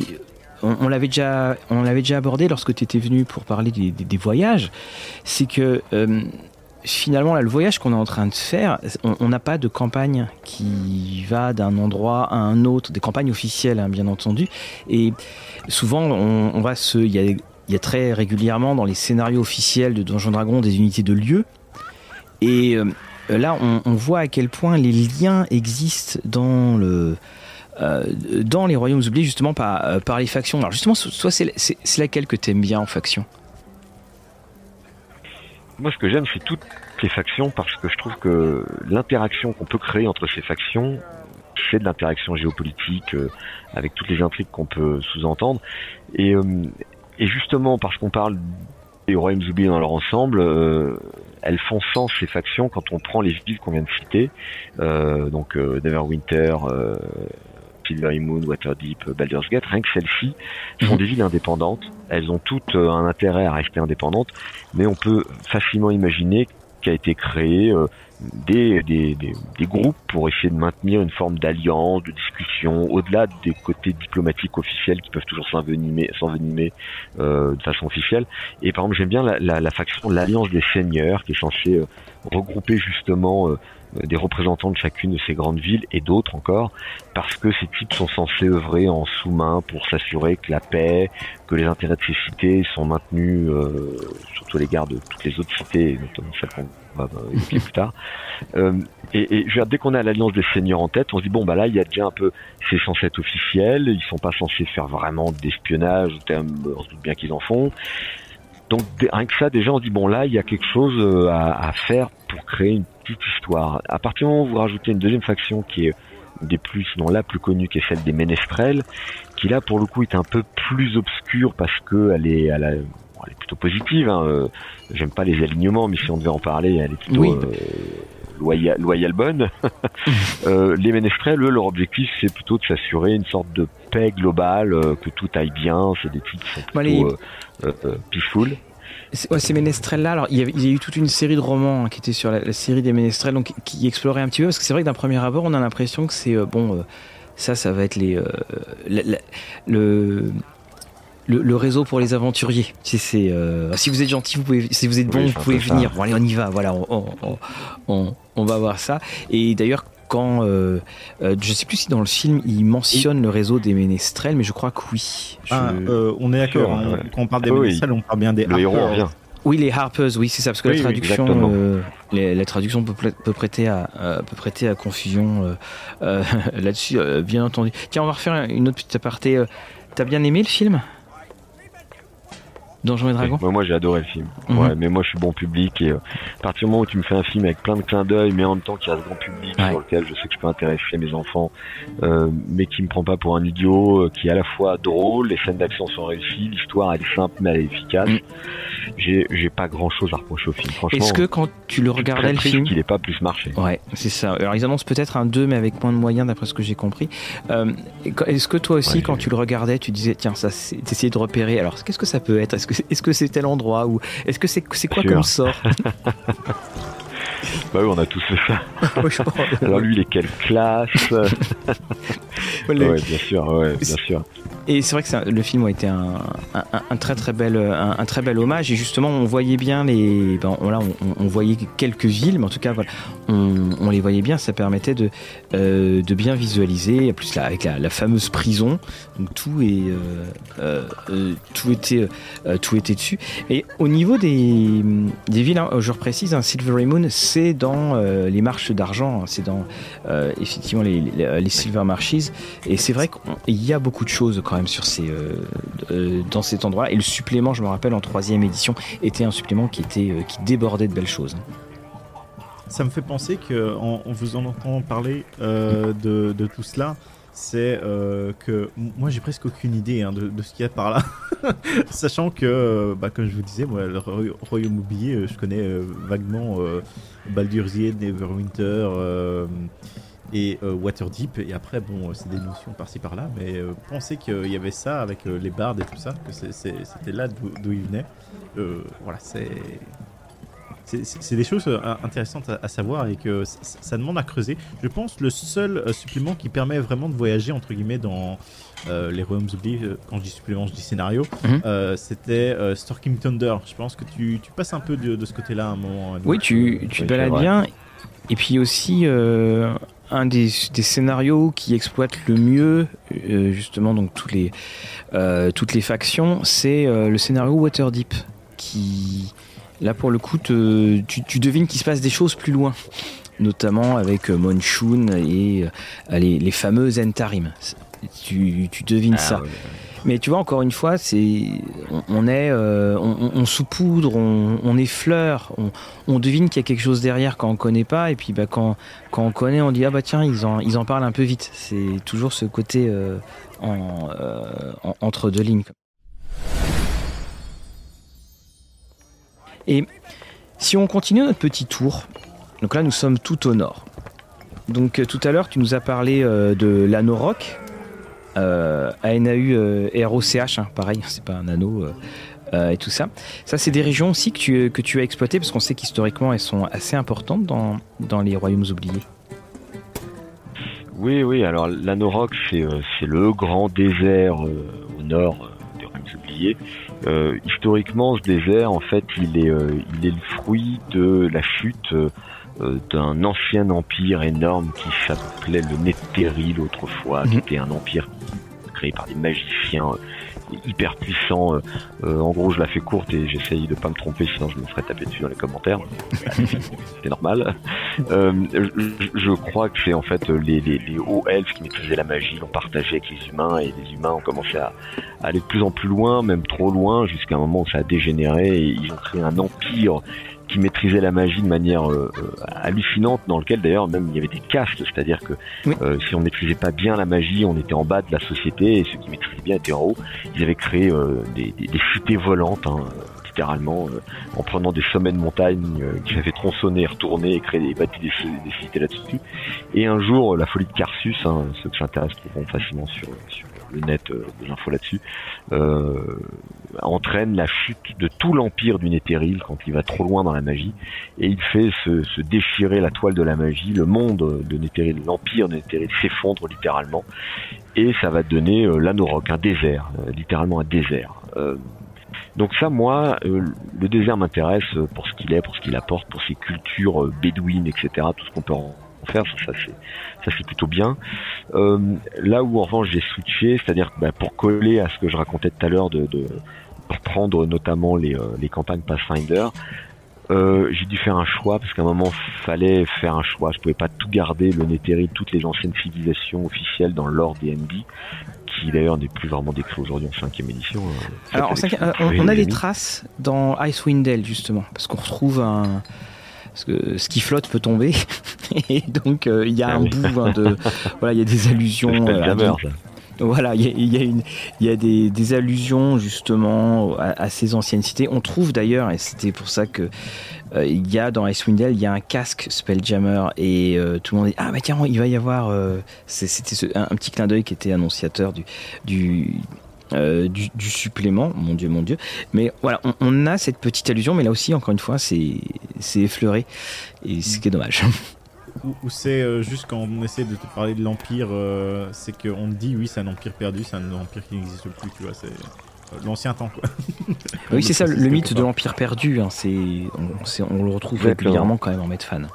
on, l'avait déjà, on l'avait déjà abordé lorsque tu étais venu pour parler des, des, des voyages, c'est que finalement, le voyage qu'on est en train de faire, on n'a pas de campagne qui va d'un endroit à un autre, des campagnes officielles, hein, bien entendu. Et souvent, on, va se. Il y, a, très régulièrement dans les scénarios officiels de Donjons Dragons des unités de lieu. Et euh, là, on, voit à quel point les liens existent dans le. Euh, dans les royaumes oubliés justement par, euh, les factions. Alors justement, soit c'est laquelle que t'aimes bien en faction? Moi, ce que j'aime, c'est toutes les factions parce que je trouve que l'interaction qu'on peut créer entre ces factions, c'est de l'interaction géopolitique euh, avec toutes les intrigues qu'on peut sous-entendre. Et, euh, et, justement, parce qu'on parle des royaumes oubliés dans leur ensemble, euh, elles font sens ces factions quand on prend les villes qu'on vient de citer, donc Neverwinter, Silvery Moon, Waterdeep, Baldur's Gate, rien que celles-ci sont mhm. des villes indépendantes. Elles ont toutes euh, un intérêt à rester indépendantes, mais on peut facilement imaginer qu'a été créé euh, des, des, des, groupes pour essayer de maintenir une forme d'alliance, de discussion, au-delà des côtés diplomatiques officiels qui peuvent toujours s'envenimer, s'envenimer euh, de façon officielle. Et par exemple, j'aime bien la, la, la faction l'Alliance des Seigneurs, qui est censée euh, regrouper justement euh, des représentants de chacune de ces grandes villes et d'autres encore, parce que ces types sont censés œuvrer en sous-main pour s'assurer que la paix, que les intérêts de ces cités sont maintenus, euh, surtout à l'égard de toutes les autres cités, notamment celles qu'on va évoquer plus tard. Euh, et, et je dès qu'on a l'alliance des seigneurs en tête, on se dit bon bah là il y a déjà un peu, c'est censé être officiel, ils sont pas censés faire vraiment d'espionnage, on se doute bien qu'ils en font. Donc rien que ça, déjà, on dit bon là, il y a quelque chose euh, à, faire pour créer une petite histoire. À partir du moment où vous rajoutez une deuxième faction qui est des plus, sinon la plus connue, qui est celle des Ménestrels, qui là pour le coup est un peu plus obscure parce que elle est, elle, elle est plutôt positive. Hein. Euh, j'aime pas les alignements, mais si on devait en parler, elle est plutôt euh, loyale, bonne. euh, les Ménestrels, eux, leur objectif, c'est plutôt de s'assurer une sorte de paix globale, que tout aille bien. C'est des types qui sont plutôt peaceful. Ouais, ces ménestrels-là, alors il y, a, eu toute une série de romans hein, qui étaient sur la, série des ménestrels, donc qui exploraient un petit peu, parce que c'est vrai que d'un premier abord, on a l'impression que c'est euh, bon, ça, ça va être les le, le, réseau pour les aventuriers. Si, c'est, si vous êtes gentil, vous pouvez, si vous êtes bon, vous pouvez venir. Bon, allez, on y va. Voilà, on, on, on va voir ça. Et d'ailleurs, quand euh, euh, je sais plus si dans le film il mentionne le réseau des ménestrels, mais je crois que oui. Ah, euh, on est d'accord. Hein. Quand on parle des ah ménestrels, on parle bien des le héros revient. Oui, les Harpers, oui, c'est ça, parce que la traduction, euh, la traduction peut, peut, prêter à peut prêter à confusion là-dessus, bien entendu. Tiens, on va refaire une autre petite aparté. T'as bien aimé le film? Donjons et Dragons Moi, j'ai adoré le film. Mhm. ouais, mais moi, je suis bon public et euh, à partir du moment où tu me fais un film avec plein de clins d'œil, mais en même temps qui a ce grand public sur lequel je sais que je peux intéresser mes enfants, euh, mais qui me prend pas pour un idiot, euh, qui est à la fois drôle, les scènes d'action sont réussies, l'histoire elle est simple mais elle est efficace. Mhm. j'ai pas grand chose à reprocher au film. Franchement. Est-ce que quand tu le regardais le film, qu'il n'ait pas plus marché Ouais, c'est ça. Alors ils annoncent peut-être un 2 mais avec moins de moyens d'après ce que j'ai compris. Est-ce que toi aussi quand tu le regardais, tu disais tiens ça, t'essayais de repérer. Alors qu'est-ce que ça peut être? Est-ce que est-ce que c'est tel endroit ou est-ce que c'est c'est quoi comme sort? Bah oui, on a tous fait ça. Alors lui, il est quelle classe? Ouais, bien sûr, ouais, bien sûr. Et c'est vrai que le film a été un, très très bel un, très bel hommage. Et justement on voyait bien les ben, on, on, voyait quelques villes mais en tout cas on, les voyait bien. Ça permettait de euh, bien visualiser. Plus là avec la, fameuse prison tout est euh, euh, tout était tout était dessus. Et au niveau des, villes hein, je précise hein, Silver Moon c'est dans les marches d'argent hein, c'est dans effectivement les, les, Silver Marches et c'est vrai qu'il y a beaucoup de choses quand même sur ces, euh, euh, dans cet endroit. Et le supplément, je me rappelle, en troisième édition, était un supplément qui, était, euh, qui débordait de belles choses. Ça me fait penser que en, vous en entendant parler de, de, tout cela, c'est que moi j'ai presque aucune idée hein, de, ce qu'il y a par là, sachant que, bah, comme je vous disais, moi le royaume oublié, je connais vaguement Baldur's Gate, Neverwinter et euh, Waterdeep. Et après, bon, c'est des notions par-ci par-là, mais euh, penser qu'il y avait ça avec euh, les bardes et tout ça, que c'était là d'où il venait. voilà, c'est. C'est des choses intéressantes à, savoir et que ça, demande à creuser. Je pense le seul supplément qui permet vraiment de voyager entre guillemets dans les royaumes oubliés, quand je dis supplément, je dis scénario, mhm. c'était Storking Thunder. Je pense que tu, tu passes un peu de, ce côté-là à un moment. Oui, tu, tu te balades bien. Et puis aussi, un des, scénarios qui exploite le mieux euh, justement donc toutes les euh, toutes les factions, c'est euh, le scénario Waterdeep qui là pour le coup tu, tu, devines qu'il se passe des choses plus loin, notamment avec Monshun et les, les fameux Entarim. Tu, tu devines ah ça. Mais tu vois, encore une fois, c'est on, est, euh, on, on, saupoudre, on, on effleure, on, on devine qu'il y a quelque chose derrière quand on connaît pas, et puis bah, quand, quand on connaît, on dit ah bah tiens, ils en, ils en parlent un peu vite. C'est toujours ce côté euh, euh, en, entre deux lignes. Et si on continue notre petit tour, donc là nous sommes tout au nord. Donc tout à l'heure tu nous as parlé de l'anneau rock, euh, ANAU euh, ROCH, hein, pareil, c'est pas un anneau. Euh, euh, et tout ça. Ça, c'est des régions aussi que tu, as exploitées parce qu'on sait qu'historiquement, elles sont assez importantes dans, dans les royaumes oubliés. Oui, oui, alors l'Anorok, c'est le grand désert au nord des royaumes oubliés. Historiquement, ce désert, en fait, il est, il est le fruit de la chute d'un ancien empire énorme qui s'appelait le Netheril autrefois, qui mhm. était un empire créé par des magiciens euh, hyper puissants. Euh, euh, en gros, je la fais courte et j'essaye de pas me tromper, sinon je me ferais taper dessus dans les commentaires. c'est normal. je, crois que c'est en fait les, hauts elfes qui maîtrisaient la magie, l'ont partagé avec les humains et les humains ont commencé à, aller de plus en plus loin, même trop loin, jusqu'à un moment où ça a dégénéré et ils ont créé un empire qui maîtrisait la magie de manière euh, euh, hallucinante, dans lequel d'ailleurs même il y avait des castes, c'est-à-dire que euh, si on maîtrisait pas bien la magie, on était en bas de la société, et ceux qui maîtrisaient bien étaient en haut. Ils avaient créé des, des, des, cités volantes, hein, littéralement, en prenant des sommets de montagne qui avaient tronçonné, retourné et créé des, bâti des, cités là-dessus. Et un jour, la folie de Carsus, hein, ceux qui s'intéressent trouveront facilement sur, sur le net des infos là-dessus, euh, entraîne la chute de tout l'empire du Netheril quand il va trop loin dans la magie et il fait se, déchirer la toile de la magie, le monde de Netheril, l'empire de Netheril s'effondre littéralement et ça va donner euh, l'Anorok, un désert, euh, littéralement un désert. Euh, donc ça, moi, le désert m'intéresse pour ce qu'il est, pour ce qu'il apporte, pour ses cultures bédouines, etc., tout ce qu'on peut en faire, ça, c'est ça c'est plutôt bien. là où en revanche j'ai switché, c'est-à-dire bah, pour coller à ce que je racontais tout à l'heure de, reprendre notamment les, euh, les campagnes Pathfinder, euh, j'ai dû faire un choix parce qu'à un moment fallait faire un choix. Je pouvais pas tout garder, le Netheril, toutes les anciennes civilisations officielles dans l'ordre D&D, qui d'ailleurs n'est plus vraiment décrit aujourd'hui en cinquième édition. Hein. Alors euh, on, a des traces dans Icewind Dale justement, parce qu'on retrouve un parce que ce qui flotte peut tomber et donc il y a ah un bout hein, de voilà il y a des allusions Voilà, il y, a, une, il y a des, allusions justement à, ces anciennes cités. On trouve d'ailleurs, et c'était pour ça que euh, il y a dans Icewind Dale, il y a un casque Spelljammer et euh, tout le monde dit ah bah tiens il va y avoir. Euh, c'était un, petit clin d'œil qui était annonciateur du du, du, supplément, mon dieu, mon dieu. Mais voilà, on, a cette petite allusion, mais là aussi, encore une fois, c'est effleuré et ce qui est dommage. ou, c'est euh, juste quand on essaie de te parler de l'Empire, euh, c'est qu'on te dit oui, c'est un empire perdu, c'est un empire qui n'existe plus, tu vois, c'est euh, l'ancien temps, quoi. oui, c'est ça, le, mythe de l'empire perdu, hein, c'est, on, le retrouve régulièrement quand même en fan.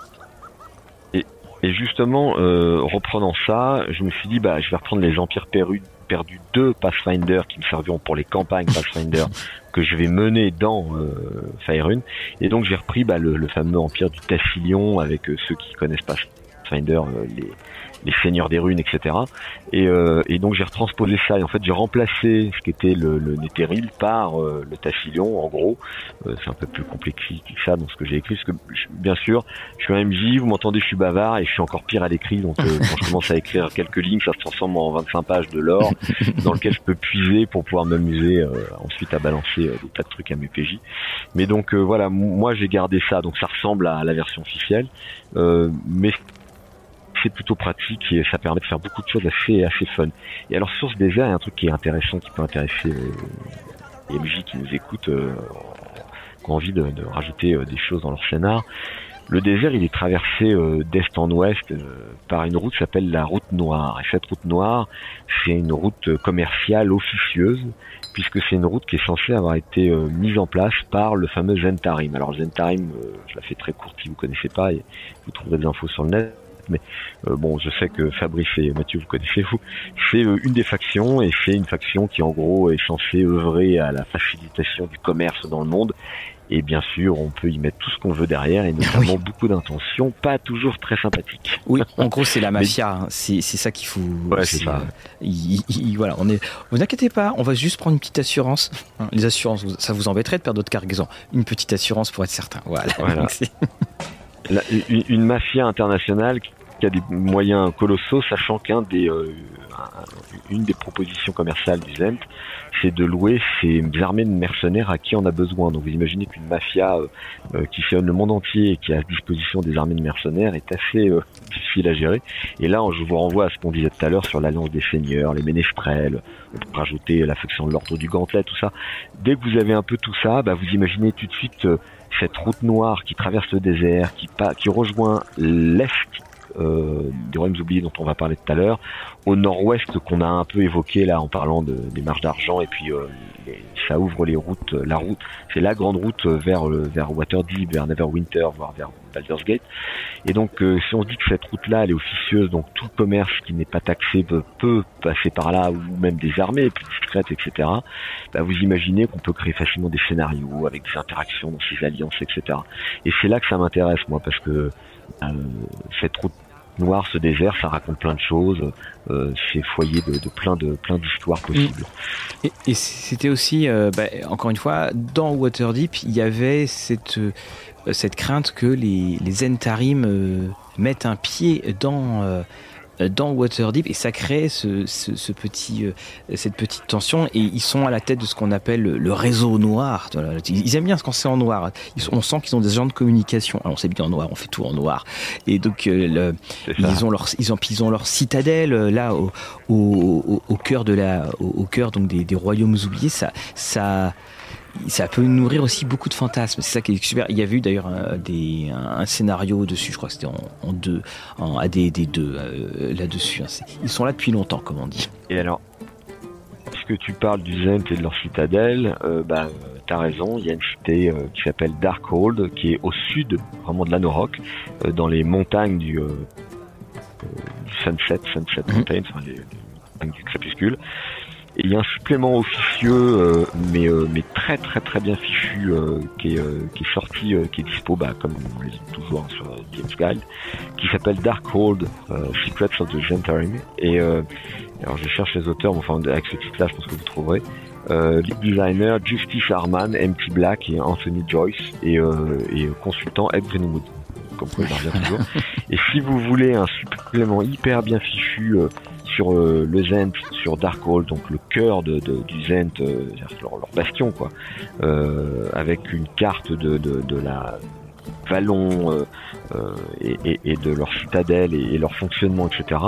Et, et justement, reprenant ça, je me suis dit, bah, je vais reprendre les empires perdus perdu deux Pathfinder qui me serviront pour les campagnes Pathfinder que je vais mener dans euh, Faerun. Et donc j'ai repris bah, le, fameux empire du Tassilion avec euh, ceux qui connaissent Pathfinder, euh, les, les seigneurs des runes, etc. Et, euh, et donc j'ai retransposé ça. Et en fait, j'ai remplacé ce qui était le, le Netheril par euh, le Tassilion, en gros. Euh, c'est un peu plus complexe que ça dans ce que j'ai écrit. Parce que, bien sûr, je suis un MJ, vous m'entendez, je suis bavard et je suis encore pire à l'écrit. Donc quand je commence à écrire quelques lignes, ça se transforme en 25 pages de lore dans lequel je peux puiser pour pouvoir m'amuser ensuite à balancer des tas de trucs à mes PJ. Mais donc voilà, moi j'ai gardé ça. Donc ça ressemble à la version officielle. mais c'est plutôt pratique et ça permet de faire beaucoup de choses assez fun. Et alors sur ce désert, il y a un truc qui est intéressant, qui peut intéresser euh, les MJ qui nous écoutent, euh, qui ont envie de, rajouter euh, des choses dans leur scénar. Le désert, il est traversé d'est en ouest par une route qui s'appelle la route noire. Et cette route noire, c'est une route commerciale officieuse, puisque c'est une route qui est censée avoir été mise en place par le fameux Zentarim. Alors Zentarim, je la fais très courte si vous connaissez pas, et vous trouverez des infos sur le net mais euh, bon, je sais que Fabrice et Mathieu, vous connaissez vous, c'est euh, une des factions et c'est une faction qui en gros est censée œuvrer à la facilitation du commerce dans le monde. Et bien sûr, on peut y mettre tout ce qu'on veut derrière, et notamment beaucoup d'intentions, pas toujours très sympathiques. Oui, en gros, c'est la mafia. Hein. C'est ça qu'il faut. Ouais, c'est ça. Euh, voilà, on est. Vous inquiétez pas, on va juste prendre une petite assurance. Hein, les assurances, ça vous embêterait de perdre d'autres cargaisons. Une petite assurance pour être certain. Voilà. une, mafia internationale qui a des moyens colossaux, sachant qu'un des euh, une des propositions commerciales du Zent, c'est de louer ces armées de mercenaires à qui on a besoin. Donc vous imaginez qu'une mafia euh, euh, qui sillonne le monde entier et qui a à disposition des armées de mercenaires est assez difficile à gérer. Et là, je vous renvoie à ce qu'on disait tout à l'heure sur l'alliance des seigneurs, les ménestrels, on peut rajouter l'affection de l'ordre du gantelet, tout ça. Dès que vous avez un peu tout ça, bah, vous imaginez tout de suite cette route noire qui traverse le désert, qui, qui rejoint l'est euh, des royaumes oubliés dont on va parler tout à l'heure, au nord-ouest qu'on a un peu évoqué là en parlant de, des marches d'argent et puis euh, ça ouvre les routes, la route, c'est la grande route vers vers Waterdeep, vers Neverwinter, voire vers Baldur's Gate. Et donc euh, si on dit que cette route-là elle est officieuse, donc tout commerce qui n'est pas taxé peut, passer par là ou même des armées plus discrètes, etc. Bah, vous imaginez qu'on peut créer facilement des scénarios avec des interactions dans ces alliances, etc. Et c'est là que ça m'intéresse moi parce que euh, cette route noire, ce désert, ça raconte plein de choses. Euh, c'est foyer de, plein de plein d'histoires possibles. Et, c'était aussi, euh, bah, encore une fois, dans Waterdeep, il y avait cette cette crainte que les les Zentarim mettent un pied dans euh, dans Waterdeep et ça crée ce, ce, petit, euh, cette petite tension et ils sont à la tête de ce qu'on appelle le, réseau noir. Ils aiment bien ce qu'on sait en noir. on sent qu'ils ont des agents de communication. Alors on sait bien en noir, on fait tout en noir. Et donc euh, ils ont leur ils ont, ils ont leur citadelle là au, au, au, cœur de la au, cœur donc des, des royaumes oubliés. Ça ça ça peut nourrir aussi beaucoup de fantasmes. C'est ça qui est super. Il y a eu d'ailleurs un, des, un, scénario dessus, je crois que c'était en, deux, en AD&D 2 euh, là-dessus. Hein. Ils sont là depuis longtemps, comme on dit. Et alors, puisque tu parles du Zent et de leur citadelle, euh, bah, t'as raison, il y a une cité euh, qui s'appelle Darkhold, qui est au sud vraiment de l'Anorok, euh, dans les montagnes du, Sunset, Sunset mhm. Mountains, enfin, les, les, du crépuscule. Et il y a un supplément officieux, euh, mais, euh, mais très très très bien fichu, euh, qui, est, qui est sorti, qui est dispo, bah, comme on les toujours sur Games Guide, qui s'appelle Darkhold Secrets of the Gentarim. Et alors je cherche les auteurs, enfin avec ce titre-là, je pense que vous trouverez. Euh, lead designer Justice Harman, MT Black et Anthony Joyce et, et consultant Ed Greenwood. Comme quoi il revient toujours. et si vous voulez un supplément hyper bien fichu sur le Zent, sur Darkhold, donc le cœur de, du Zent, leur, leur, bastion, quoi, avec une carte de, de, la Vallon et, et, de leur citadelle et, leur fonctionnement, etc.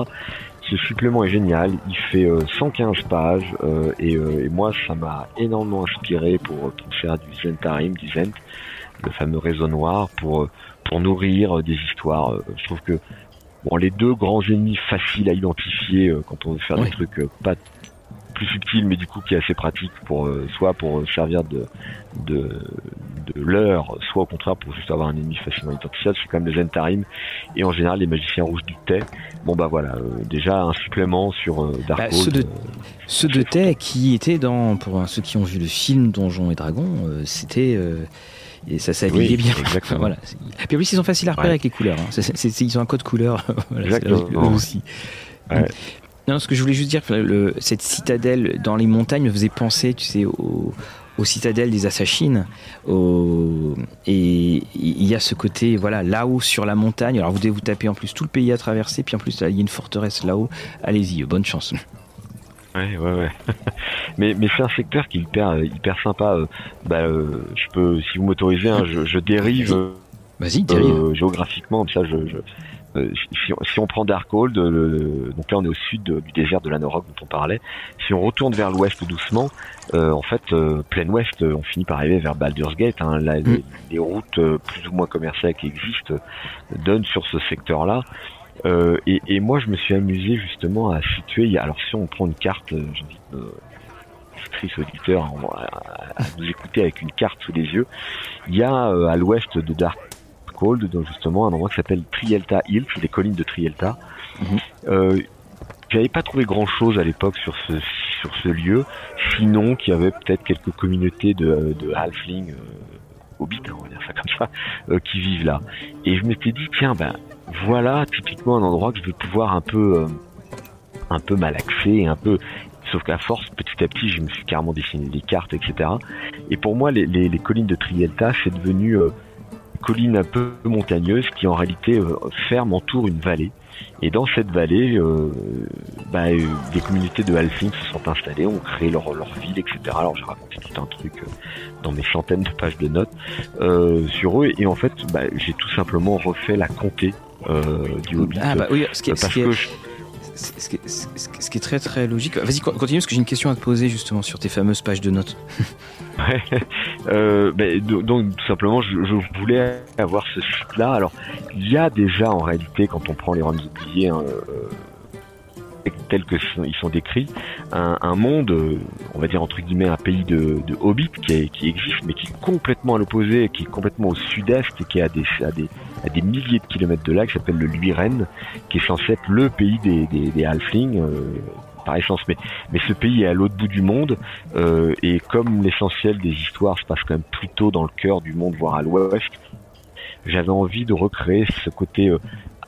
Ce supplément est génial, il fait 115 pages et, et, moi ça m'a énormément inspiré pour, pour faire du Zentarim, du Zent le fameux réseau noir, pour, pour nourrir des histoires. Je trouve que bon, les deux grands ennemis faciles à identifier euh, quand on veut faire des trucs euh, pas plus subtils, mais du coup qui est assez pratique pour euh, soit pour servir de de, de leurre, soit au contraire pour juste avoir un ennemi facilement identifiable. C'est quand même les Zentarim et en général les magiciens rouges du thé. Bon bah voilà, déjà un supplément sur Dark bah, Ceux de, ceux de thé qui étaient dans pour ceux qui ont vu le film Donjons et Dragons, c'était et ça s'habillait bien. voilà. Et puis en plus, ils sont faciles à repérer avec les couleurs. Hein. ils ont un code couleur. voilà, eux aussi. Non, ce que je voulais juste dire, le, cette citadelle dans les montagnes me faisait penser, tu sais, aux, citadelles des Assassines. Au, et il y a ce côté, voilà, là-haut sur la montagne. Alors vous devez vous taper en plus tout le pays à traverser, puis en plus il y a une forteresse là-haut. Allez-y, bonne chance. Ouais, ouais, ouais. mais mais c'est un secteur qui est hyper hyper sympa. Euh, bah, euh, je peux, si vous m'autorisez, hein, je, je, dérive. Vas-y, dérive. Euh, géographiquement, ça, je, je si, si, on prend Darkhold, donc là on est au sud du désert de l'Anorok dont on parlait. Si on retourne vers l'ouest doucement, en fait, plein ouest, on finit par arriver vers Baldur's Gate. Hein, là, mm. les, les, routes plus ou moins commerciales qui existent donnent sur ce secteur-là. Euh, et, et, moi, je me suis amusé justement à situer. Alors, si on prend une carte, euh, j'invite nos auditeurs à, nous écouter avec une carte sous les yeux. Il y a euh, à l'ouest de Darkhold, donc justement, un endroit qui s'appelle Trielta Hill, c'est les collines de Trielta. Mhm. Euh, J'avais pas trouvé grand chose à l'époque sur ce sur ce lieu, sinon qu'il y avait peut-être quelques communautés de, de halflings, euh, hobbits, hein, on va dire ça comme ça, euh, qui vivent là. Et je m'étais dit tiens ben voilà typiquement un endroit que je vais pouvoir un peu euh, un peu malaxer, un peu sauf qu'à force petit à petit je me suis carrément dessiné des cartes etc et pour moi les, collines de Trielta c'est devenu euh, une colline un peu montagneuse qui en réalité euh, ferme entoure une vallée. Et dans cette vallée euh, bah, des communautés de Halfling se sont installées ont créé leur, ville etc alors j'ai raconté tout un truc dans mes centaines de pages de notes sur eux. Et en fait bah, j'ai tout simplement refait la comté euh, du Hobbit. Ah bah oui, ce qui est, ce qui est, ce qui est, ce qui est très très logique. Vas-y, continue parce que j'ai une question à te poser justement sur tes fameuses pages de notes. ouais, euh, ben, donc tout simplement, je, je, voulais avoir ce site-là. Alors, il y a déjà en réalité, quand on prend les royaumes oubliés, hein, euh, tels que ils sont décrits, un, un, monde, euh, on va dire entre guillemets un pays de, de hobbits qui, qui, existe, mais qui est complètement à l'opposé, qui est complètement au sud-est et qui des, à des, à des milliers de kilomètres de là, qui s'appelle le Luiren, qui est censé être le pays des, des, halflings. Euh, par essence, mais, mais ce pays est à l'autre bout du monde, euh, et comme l'essentiel des histoires se passe quand même plutôt dans le cœur du monde, voire à l'ouest, j'avais envie de recréer ce côté euh,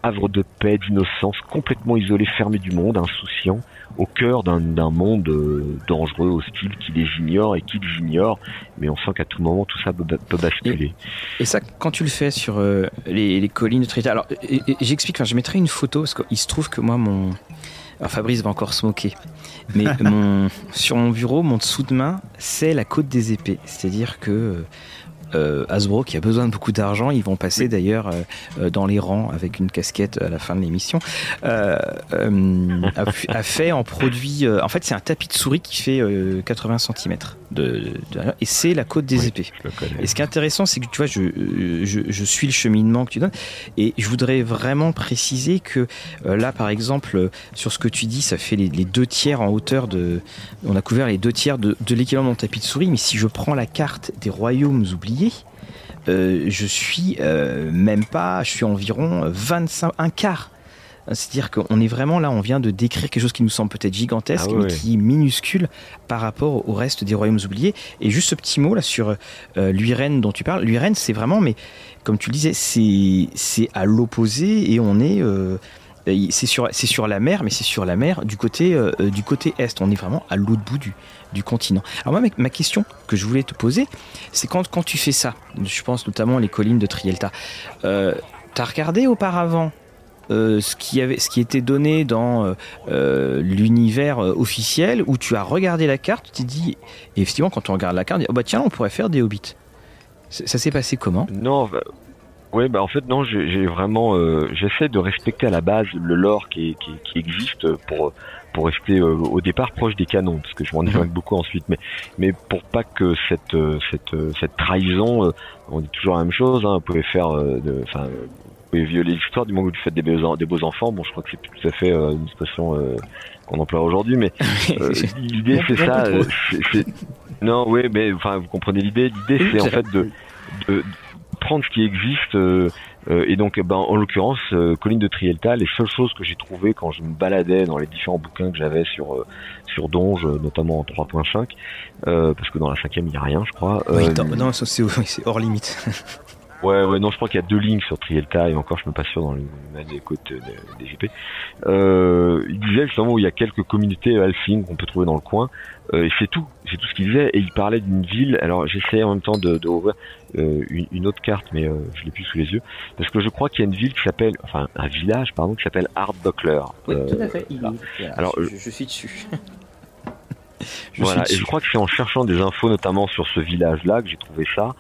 havre de paix, d'innocence, complètement isolé, fermé du monde, insouciant, au cœur d'un monde euh, dangereux, hostile, qui les ignore et qui les ignore, mais on sent qu'à tout moment tout ça peut, basculer. Et, ça, quand tu le fais sur euh, les, collines de Trita, alors j'explique, enfin, je mettrai une photo, parce qu'il se trouve que moi, mon... Alors Fabrice va encore se moquer, mais mon... sur mon bureau, mon dessous de main, c'est la côte des épées, c'est-à-dire que euh, Hasbro qui a besoin de beaucoup d'argent. Ils vont passer d'ailleurs euh, euh, dans les rangs avec une casquette à la fin de l'émission. a, fait en produit. en fait, c'est un tapis de souris qui fait 80 cm de, et c'est la côte des épées. Et ce qui est intéressant, c'est que tu vois, je, je, suis le cheminement que tu donnes et je voudrais vraiment préciser que là, par exemple, sur ce que tu dis, ça fait les, deux tiers en hauteur de. On a couvert les deux tiers de, de l'équivalent de mon tapis de souris, mais si je prends la carte des royaumes oubliés euh, je suis euh, même pas, je suis environ 25, un quart. C'est-à-dire qu'on est vraiment là, on vient de décrire quelque chose qui nous semble peut-être gigantesque, ah mais qui est minuscule par rapport au reste des royaumes oubliés. Et juste ce petit mot là sur euh, dont tu parles, l'Uren c'est vraiment, mais comme tu le disais, c'est à l'opposé et on est euh, c'est sur, sur la mer, mais c'est sur la mer du côté, du côté est. On est vraiment à l'autre bout du, du continent. Alors moi, ma question que je voulais te poser, c'est quand, quand tu fais ça, je pense notamment les collines de Trielta, euh, t'as regardé auparavant ce qui avait, ce qui était donné dans l'univers officiel, où tu as regardé la carte, tu t'es dit, et effectivement, quand on regarde la carte, on dit, oh bah tiens, on pourrait faire des hobbits. Ça s'est passé comment? Non, bah, ouais, bah en fait non, j'ai vraiment, j'essaie de respecter à la base le lore qui, qui, qui existe pour pour rester euh, au départ proche des canons, parce que je m'en éloigne mhm. beaucoup ensuite, mais mais pour pas que cette euh, cette euh, cette trahison, on dit toujours la même chose, hein, vous pouvez faire, enfin, violer l'histoire du moment que vous faites des beaux, des beaux enfants. Bon, je crois que c'est tout à fait une expression qu'on emploie aujourd'hui, mais l'idée c'est ça. Non, oui, mais enfin, vous comprenez l'idée. L'idée c'est en fait de, de prendre ce qui existe euh, et donc, ben, en l'occurrence, euh, Colline de Trielta, les seules choses que j'ai trouvées quand je me baladais dans les différents bouquins que j'avais sur euh, sur Donge, notamment en 3.5, parce que dans la cinquième il n'y a rien, je crois. oui, non, c'est hors limite. Ouais, ouais, non, je crois qu'il y a deux lignes sur Trielta et encore, je me pas sûr dans le des côtes des GP. Euh, il disait justement où il y a quelques communautés alphines qu'on peut trouver dans le coin. Euh, et c'est tout, c'est tout ce qu'il disait. Et il parlait d'une ville. Alors j'essayais en même temps de, de ouvrir euh, une, une, autre carte, mais euh, je l'ai plus sous les yeux, parce que je crois qu'il y a une ville qui s'appelle, enfin un village, pardon, qui s'appelle Hardbuckler. Oui, tout à fait. Il Alors, je, je, suis dessus. voilà, et je crois que c'est en cherchant des infos, notamment sur ce village-là, que j'ai trouvé ça.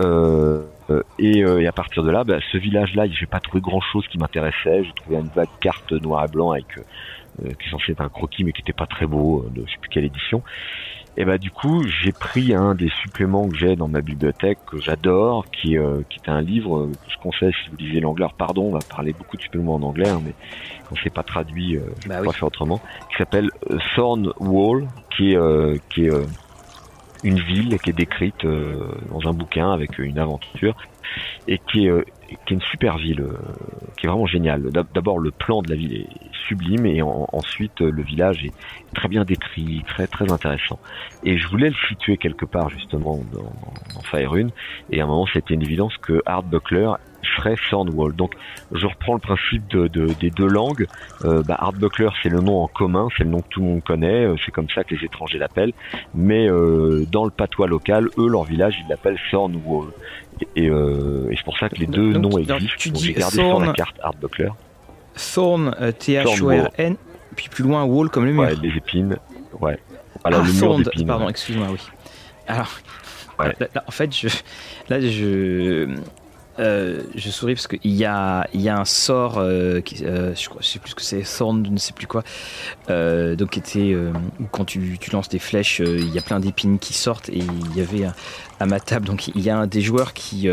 Euh, euh, et, euh, et, à partir de là, bah, ce village-là, j'ai pas trouvé grand-chose qui m'intéressait. J'ai trouvé une vague carte noir et blanc avec qui est censé être un croquis, mais qui était pas très beau, de je sais plus quelle édition. Et bah du coup, j'ai pris un des suppléments que j'ai dans ma bibliothèque que j'adore, qui, euh, qui est un livre que je conseille si vous lisez l'anglais. pardon, on va parler beaucoup de suppléments en anglais, hein, mais quand c'est pas traduit, euh, je bah peux pas faire autrement. Qui s'appelle Thorn Wall, qui est qui est une ville qui est décrite euh, dans un bouquin avec une aventure et qui est, euh, qui est une super ville, euh, qui est vraiment géniale. D'abord, le plan de la ville est sublime et ensuite le village est très bien décrit, très très intéressant. Et je voulais le situer quelque part justement dans, dans Fire et à un moment c'était une évidence que Art Buckler serait Thornwall. Donc je reprends le principe de, de, des deux langues. Euh, bah, c'est le nom en commun, c'est le nom que tout le monde connaît, euh, c'est comme ça que les étrangers l'appellent. Mais euh, dans le patois local, eux leur village ils l'appellent Thornwall. Et, et c'est pour ça que les deux noms existent. Tu dis gardé sur la carte Art Buckler. Thorn, T-H-O-R-N, puis plus loin Wall comme le mur. Ouais, les épines. Ouais. Alors, ah, le mur d'épines. Pardon, excuse-moi, oui. Alors, ouais. là, en fait, je, là, je, euh, je souris parce qu'il y a, un sort, euh, qui, euh, je, crois, sais plus ce que c'est, Thorn, je ne sais plus quoi, donc était, quand tu, lances des flèches, il y a plein d'épines qui sortent et il y avait à ma table, donc il y a un des joueurs qui,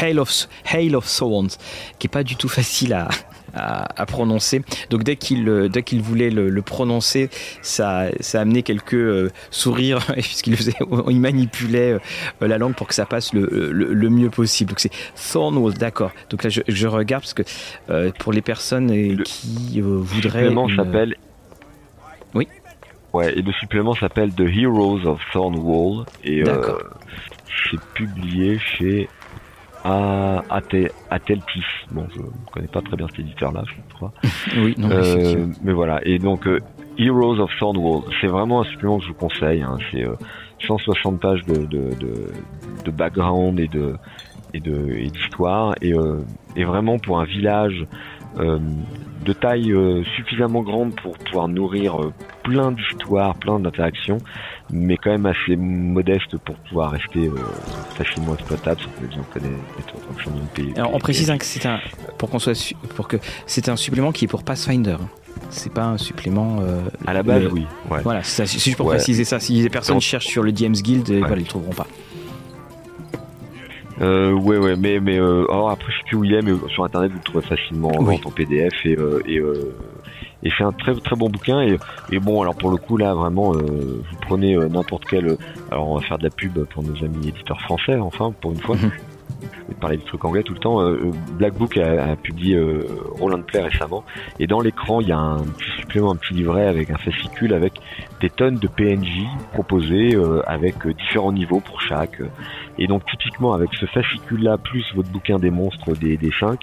Hail of, Hail of Thorns, qui est pas du tout facile à, à, à prononcer. Donc dès qu'il euh, dès qu'il voulait le, le, prononcer, ça ça a amené quelques euh, sourires puisqu'il faisait, il manipulait euh, la langue pour que ça passe le, le, le mieux possible. Donc c'est Thornwall, d'accord. Donc là je, je, regarde parce que euh, pour les personnes qui voudraient. Une... s'appelle. Oui. Ouais, et le supplément s'appelle The Heroes of Thornwall et euh, c'est publié chez à Ateltis. Bon, je ne connais pas très bien cet éditeur-là, je crois. oui, non, euh, mais voilà. Et donc, euh, Heroes of Thornwall, c'est vraiment un supplément que je vous conseille. Hein. C'est euh, 160 pages de, de, de, de, background et de et de et d'histoire et, euh, et vraiment pour un village euh, de taille euh, suffisamment grande pour pouvoir nourrir euh, plein d'histoires, plein d'interactions, mais quand même assez modeste pour pouvoir rester facilement exploitable sans que les gens connaissent Alors on précise hein, que c'est un pour qu'on soit pour que c'est un supplément qui est pour Pathfinder. C'est pas un supplément. Euh, à la base, oui. Voilà, c'est juste pour préciser ça. Si les personnes cherchent sur le DM's Guild, ouais. voilà, ils le trouveront pas. Euh, ouais, ouais, mais, mais euh, alors après, je sais plus où il est, mais sur internet, vous le trouvez facilement oui. en PDF et, euh, et, euh, et c'est un très très bon bouquin. Et, et bon, alors pour le coup, là, vraiment, euh, vous prenez euh, n'importe quel. Alors, on va faire de la pub pour nos amis éditeurs français, enfin, pour une fois. vais parler des trucs anglais tout le temps. Euh, Black Book a, a publié euh, Roland Play récemment, et dans l'écran il y a un petit supplément, un petit livret avec un fascicule avec des tonnes de PNJ proposés euh, avec différents niveaux pour chaque. Et donc typiquement avec ce fascicule-là plus votre bouquin des monstres des, des 5,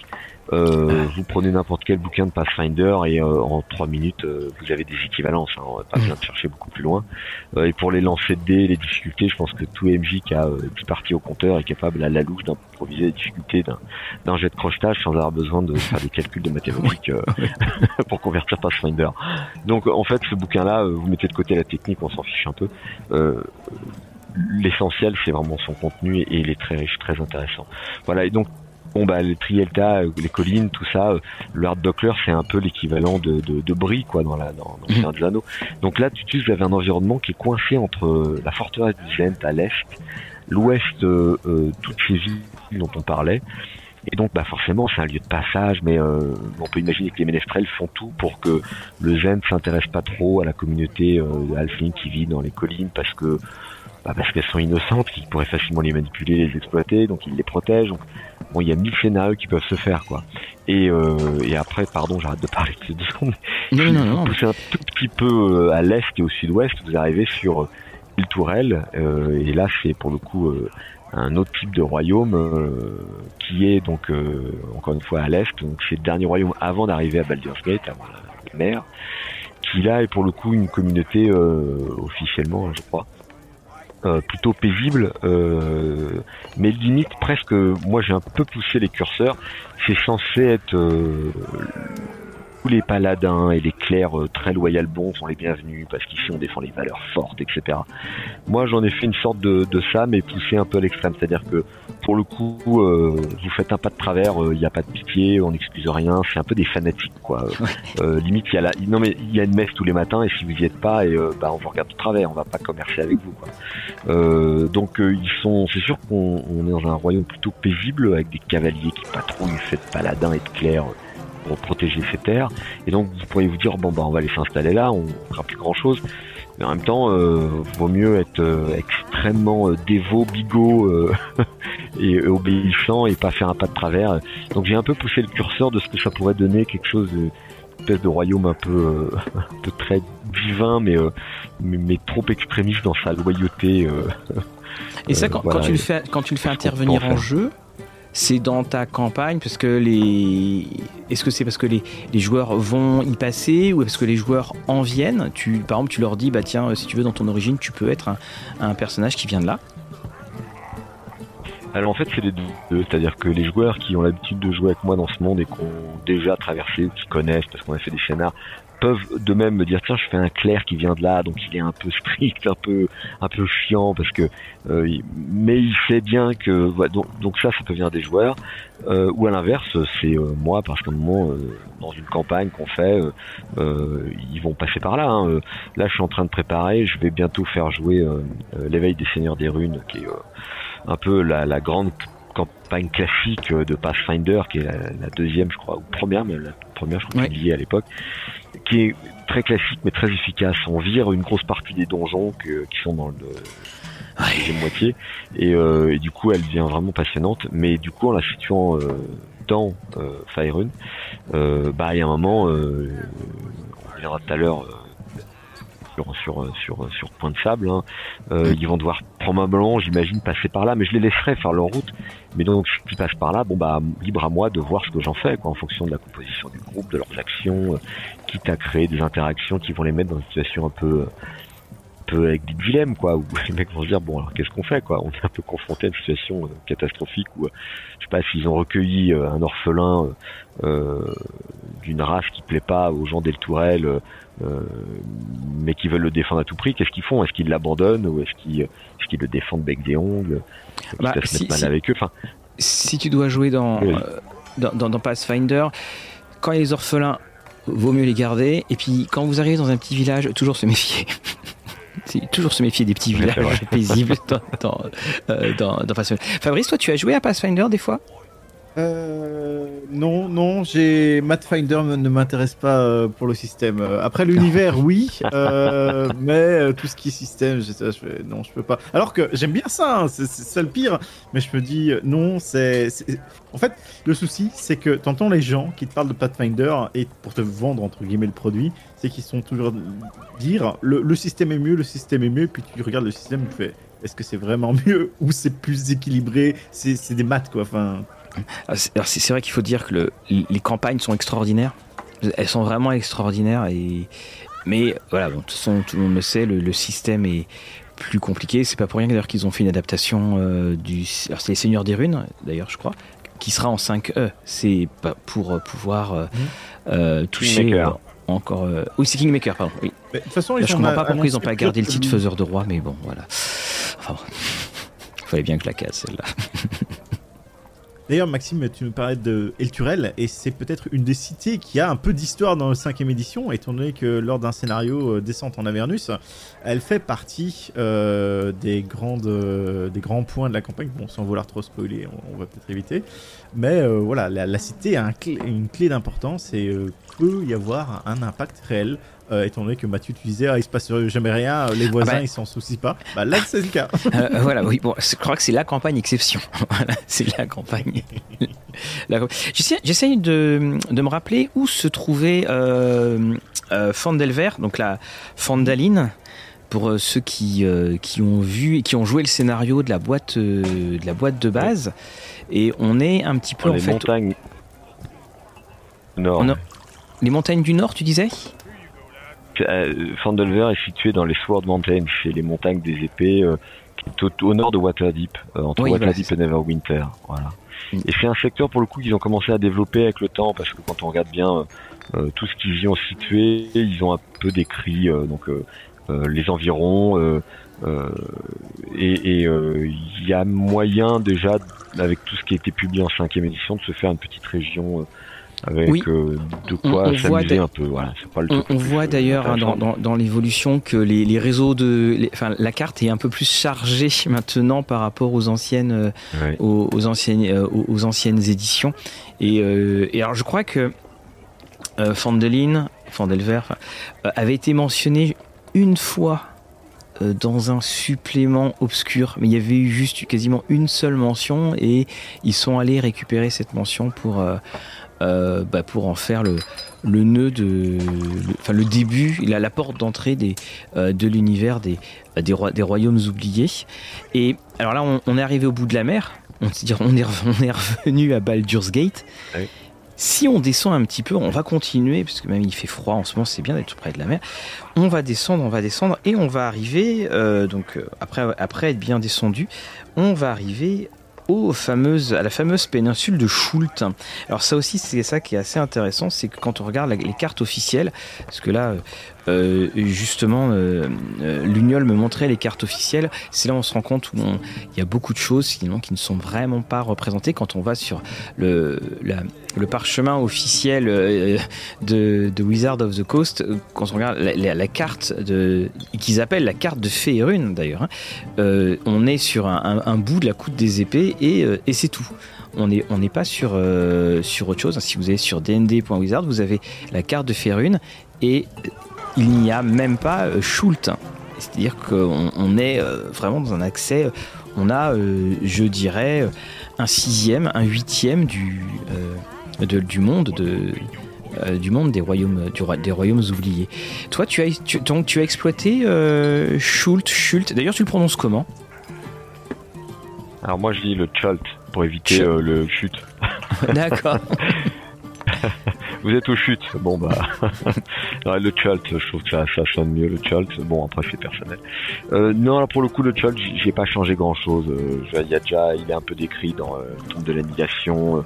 euh, vous prenez n'importe quel bouquin de Pathfinder et euh, en 3 minutes euh, vous avez des équivalences, hein, on va pas besoin de chercher beaucoup plus loin. et pour les lancers de dés, les difficultés, je pense que tout MJ qui a 10 parties au compteur est capable à la louche d'improviser les difficultés d'un jet de crochetage sans avoir besoin de faire des calculs de mathématiques pour convertir Pathfinder. Donc en fait ce bouquin-là, vous mettez de côté la technique, on s'en fiche un peu l'essentiel c'est vraiment son contenu et il est très riche, très intéressant. Voilà, et donc bon bah les Trielta, euh, les collines, tout ça, euh, le hard buckler c'est un peu l'équivalent de, de, de Brie quoi dans la dans, dans mhm. des anneaux. Donc là tu vous avez un environnement qui est coincé entre euh, la forteresse du Zent à l'est, l'ouest, toutes ces villes dont on parlait. Et donc, bah forcément, c'est un lieu de passage, mais on peut imaginer que les ménestrels font tout pour que le Zen s'intéresse pas trop à la communauté euh, qui vit dans les collines, parce que bah, parce qu'elles sont innocentes, qu'ils pourraient facilement les manipuler, les exploiter, donc ils les protègent. Donc, bon, il y a mille scénarios qui peuvent se faire, quoi. Et, euh, et après, pardon, j'arrête de parler de deux secondes. Non, non, non. Vous poussez un tout petit peu euh, à l'est et au sud-ouest, vous arrivez sur euh, l'île Tourelle, euh, et là, c'est pour le coup euh, un autre type de royaume qui est donc encore une fois à l'est. Donc, c'est le dernier royaume avant d'arriver à Baldur's Gate, avant la mer, qui là est pour le coup une communauté officiellement, je crois euh, plutôt paisible, euh, mais limite presque, moi j'ai un peu poussé les curseurs, c'est censé être euh, tous les paladins et les clercs euh, très loyal bons sont les bienvenus parce qu'ici on défend les valeurs fortes, etc. Moi j'en ai fait une sorte de, de ça, mais poussé un peu à l'extrême, c'est-à-dire que pour le coup, euh, vous faites un pas de travers, il euh, n'y a pas de pitié, on n'excuse rien, c'est un peu des fanatiques quoi. limite il y a la, non mais il y a une messe tous les matins et si vous y êtes pas, et bah on vous regarde de travers, on va pas commercer avec vous quoi. donc ils sont, c'est sûr qu'on est dans un royaume plutôt paisible avec des cavaliers qui patrouillent, fait de paladins et de clercs pour protéger ces terres. Et donc vous pourriez vous dire bon bah on va les s'installer là, on fera plus grand chose. Mais en même temps, euh, vaut mieux être euh, extrêmement euh, dévot, bigot et obéissant et pas faire un pas de travers. Donc j'ai un peu poussé le curseur de ce que ça pourrait donner, quelque chose de espèce de royaume un peu, un peu très divin, mais, mais, trop extrémiste dans sa loyauté. et ça, quand, quand, tu le fais, quand tu le fais intervenir en jeu, c'est dans ta campagne parce que les est-ce que c'est parce que les, joueurs vont y passer ou est-ce que les joueurs en viennent? Tu par exemple tu leur dis bah tiens si tu veux dans ton origine tu peux être un, personnage qui vient de là. Alors en fait c'est les deux, c'est-à-dire que les joueurs qui ont l'habitude de jouer avec moi dans ce monde et qui ont déjà traversé, qui connaissent parce qu'on a fait des scénars, peuvent de même me dire tiens je fais un clair qui vient de là donc il est un peu strict un peu un peu chiant parce que euh, mais il sait bien que donc, donc, ça ça peut venir des joueurs euh, ou à l'inverse c'est euh, moi parce qu'à un moment dans une campagne qu'on fait ils vont passer par là hein. là je suis en train de préparer je vais bientôt faire jouer l'éveil des seigneurs des runes qui est un peu la, la grande campagne classique de Pathfinder, qui est la, deuxième, je crois, ou première, mais la première, je crois, ouais. à l'époque, qui est très classique mais très efficace. On vire une grosse partie des donjons qui sont dans le deuxième moitié et, euh, et, du coup elle devient vraiment passionnante. Mais du coup en la situant euh, dans euh, Faerun, euh, bah il y a un moment, euh, on verra tout à l'heure sur, sur, sur, sur Point de Sable. Hein. Euh, ils vont devoir probablement, j'imagine, passer par là, mais je les laisserai faire leur route. Mais donc, s'ils passent par là, bon bah, libre à moi de voir ce que j'en fais, quoi, en fonction de la composition du groupe, de leurs actions, euh, quitte à créer des interactions qui vont les mettre dans une situation un peu peu avec des dilemmes quoi où les mecs vont se dire bon alors qu'est-ce qu'on fait quoi? On est un peu confronté à une situation euh, catastrophique où je sais pas s'ils ont recueilli un orphelin euh, d'une race qui plaît pas aux gens d'El Tourelle euh, mais qui veulent le défendre à tout prix, qu'est-ce qu'ils font? Est-ce qu'ils l'abandonnent ou est-ce qu'ils est qu'ils le défendent bec des ongles? Bah, si, mal avec eux? Enfin, si tu dois jouer dans, euh, dans, dans, Pathfinder, quand il y a les orphelins, vaut mieux les garder. Et puis quand vous arrivez dans un petit village, toujours se méfier. toujours se méfier des petits villages paisibles dans, dans, euh, dans, dans Pathfinder. Fabrice, toi, tu as joué à Pathfinder des fois? Euh, non, non, j'ai Finder ne m'intéresse pas euh, pour le système. Euh, après l'univers, oui, euh, mais tout ce qui est système, je, je, non, je peux pas. Alors que j'aime bien ça, hein, c'est ça le pire, mais je me dis non, c'est. En fait, le souci, c'est que t'entends les gens qui te parlent de Pathfinder et pour te vendre entre guillemets le produit, c'est qu'ils sont toujours dire le, le, système est mieux, le système est mieux, puis tu regardes le système, tu fais est-ce que c'est vraiment mieux ou c'est plus équilibré? C'est des maths quoi. Enfin. C'est vrai qu'il faut dire que les campagnes sont extraordinaires. Elles sont vraiment extraordinaires et mais voilà, bon, de toute façon, tout le monde le sait, le, système est plus compliqué. C'est pas pour rien d'ailleurs qu'ils ont fait une adaptation euh, du. Alors, c'est les Seigneurs des Runes, d'ailleurs, je crois, qui sera en 5E. C'est pour pouvoir euh, mmh. euh, toucher encore. Oui, c'est Kingmaker, pardon. Oui. de toute façon, ils je comprends pas pourquoi ils n'ont pas gardé le titre Faiseur de Roi, mais bon, voilà. Enfin, fallait bien que la case, celle-là. D'ailleurs, Maxime, tu nous parlais de Elturel, et c'est peut-être une des cités qui a un peu d'histoire dans le 5 édition, étant donné que lors d'un scénario euh, Descente en Avernus, elle fait partie euh, des, grandes, euh, des grands points de la campagne. Bon, sans vouloir trop spoiler, on, va peut-être éviter. Mais voilà, la, cité a une clé d'importance et peut y avoir un impact réel euh, étant donné que Mathieu tu disais ah, il se passe jamais rien, euh, les voisins ah bah. ils s'en soucient pas. Bah, là c'est le cas. Euh, voilà, oui, bon, je crois que c'est la campagne exception. c'est la campagne. J'essaie de, de, me rappeler où se trouvait Fandelver, donc la Fandaline. Pour ceux qui, qui ont vu et qui ont joué le scénario de la boîte de la boîte de base, et on est un petit peu en les fait. Montagnes. Nord. Les montagnes du Nord, tu disais? euh, Fandelver est situé dans les Sword Mountains, chez les montagnes des épées, euh, qui est au, nord de Waterdeep, euh, entre Waterdeep et Neverwinter. Voilà. Mm. Et c'est un secteur pour le coup qu'ils ont commencé à développer avec le temps, parce que quand on regarde bien tout ce qu'ils y ont situé, ils ont un peu décrit donc les environs. et il y a moyen déjà, avec tout ce qui a été publié en cinquième édition, de se faire une petite région avec oui. Euh, de quoi s'amuser un peu. Voilà, pas le on, on voit d'ailleurs hein, dans, dans, dans l'évolution que les, les, réseaux de, enfin, la carte est un peu plus chargée maintenant par rapport aux anciennes, euh, aux, aux, anciennes, euh, aux, anciennes éditions. Et, et, alors, je crois que euh, Fandelin, Fandelver, avait été mentionné une fois dans un supplément obscur, mais il y avait eu juste quasiment une seule mention et ils sont allés récupérer cette mention pour euh, bah, pour en faire le, le nœud de, enfin le début, il a la porte d'entrée des, euh, de l'univers des, des, des, royaumes oubliés. Et alors là, on, est arrivé au bout de la mer. On, est, on est revenu à Baldur's Gate. Ah si on descend un petit peu, on va continuer, parce que même il fait froid en ce moment, c'est bien d'être près de la mer. On va descendre, on va descendre, et on va arriver, euh, donc après, après être bien descendu, on va arriver aux fameuses, à la fameuse péninsule de Schult. Alors ça aussi, c'est ça qui est assez intéressant, c'est que quand on regarde les cartes officielles, parce que là, euh, justement, euh, euh, me montrait les cartes officielles. C'est là où on se rend compte où il y a beaucoup de choses qui ne sont vraiment pas représentées quand on va sur le, parchemin officiel de, de, Wizard of the Coast. Quand on regarde la, carte de qu'ils appellent la carte de Féerune d'ailleurs, hein, on est sur un, bout de la coude des épées et, c'est tout on n'est pas sur, autre chose. Si vous allez sur dnd.wizard, vous avez la carte de Férune et il n'y a même pas euh, Schult. C'est-à-dire qu'on est euh, vraiment dans un accès, on a, euh, je dirais, un sixième, un huitième du, du monde de, du monde des royaumes, des royaumes oubliés. Toi, tu as, donc, tu as exploité Schult, Schult. D'ailleurs, tu le prononces comment? Alors moi, je dis le Chult pour éviter le chute. D'accord. Vous êtes au chute. Bon bah le chult, je trouve que ça, ça sonne mieux le chult. Bon après c'est personnel. Euh, non là, pour le coup le chult, j'ai pas changé grand chose. Euh, il y a déjà, il est un peu décrit dans euh, le de l'annihilation.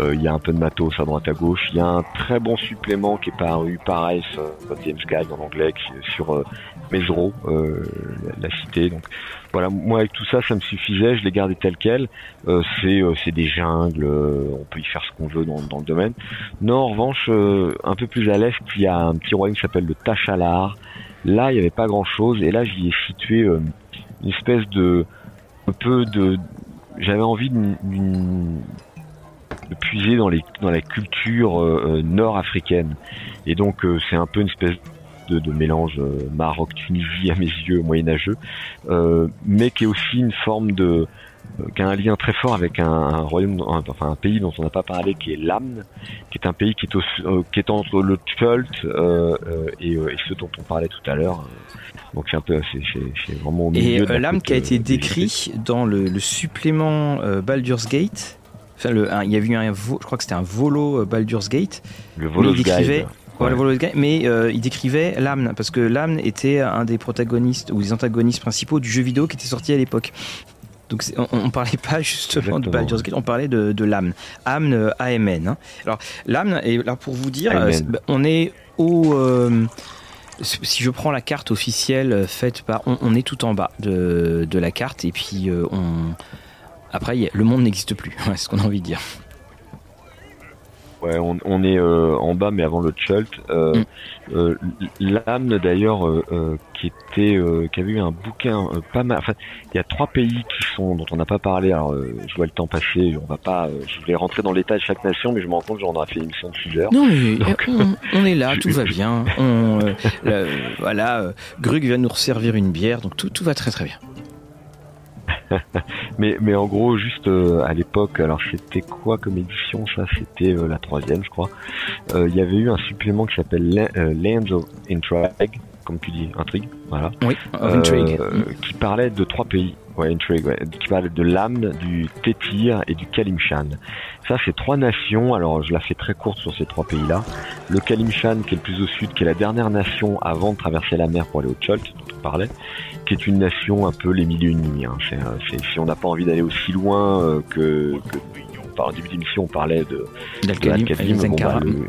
Euh, il y a un peu de matos à droite à gauche. Il y a un très bon supplément qui est paru pareil sur James Guide en anglais sur Mesro, la cité. Donc voilà, moi avec tout ça, ça me suffisait, je l'ai gardé tel quel. Euh, c'est euh, des jungles, euh, on peut y faire ce qu'on veut dans, dans, le domaine. Non, en revanche, un peu plus à l'est, il y a un petit royaume qui s'appelle le Tachalar. Là, il n'y avait pas grand chose, et là, j'y ai situé une espèce de un peu de j'avais envie de, puiser dans les dans la culture nord-africaine et donc c'est un peu une espèce de, mélange euh, Maroc-Tunisie à mes yeux moyenâgeux, euh, mais qui est aussi une forme de qui a un lien très fort avec un, royaume, enfin un pays dont on n'a pas parlé, qui est l'Amn, qui est un pays qui est, qui est entre le Chult et, et, ce dont on parlait tout à l'heure. Donc c'est un peu, c'est vraiment au milieu. Et l'Amn qui a été décrit dans le, le supplément Baldur's Gate. Enfin, le, il y a eu un, je crois que c'était un volo Baldur's Gate. Le volo Guide mais euh, il décrivait l'âme, parce que l'âme était un des protagonistes ou des antagonistes principaux du jeu vidéo qui était sorti à l'époque. Donc on, ne parlait pas justement de Baldur's Gate, on parlait de, de l'âme. Âme, euh, AMN. Hein. Alors l'âme, et là pour vous dire, euh, on est au... si je prends la carte officielle faite par... On, est tout en bas de, de la carte et puis on... Après, le monde n'existe plus, c'est ce qu'on a envie de dire. Ouais, on, on est euh, en bas, mais avant le Chult. Euh, mm. euh, L'âme d'ailleurs, euh, qui était, qui avait eu un bouquin pas mal. Enfin, il y a trois pays qui sont dont on n'a pas parlé. Alors, je vois le temps passer. On va pas. je vais rentrer dans l'état de chaque nation, mais je me rends compte que j'en aurais fait une de 6 heures. Non, mais on, est là, tout va bien. On, voilà, Grug vient nous resservir une bière, donc tout, tout va très très bien. mais, mais en gros, juste euh, à l'époque, alors c'était quoi comme édition Ça, c'était euh, la troisième, je crois. Euh, il y avait eu un supplément qui s'appelle Lands of Intrigue, comme tu dis, intrigue, voilà. Oui, of Intrigue. Qui parlait de trois pays. Ouais, Intrigue, ouais, qui parlait de l'âme, du Tétir et du Kalimshan. Ça, c'est trois nations. Alors, je la fais très courte sur ces trois pays-là. Le Kalimshan, qui est le plus au sud, qui est la dernière nation avant de traverser la mer pour aller au Chult, dont on parlait qui est une nation un peu les milieux ennemis. Hein. si on n'a pas envie d'aller aussi loin euh, que, que par début d'émission on parlait de, bah, le,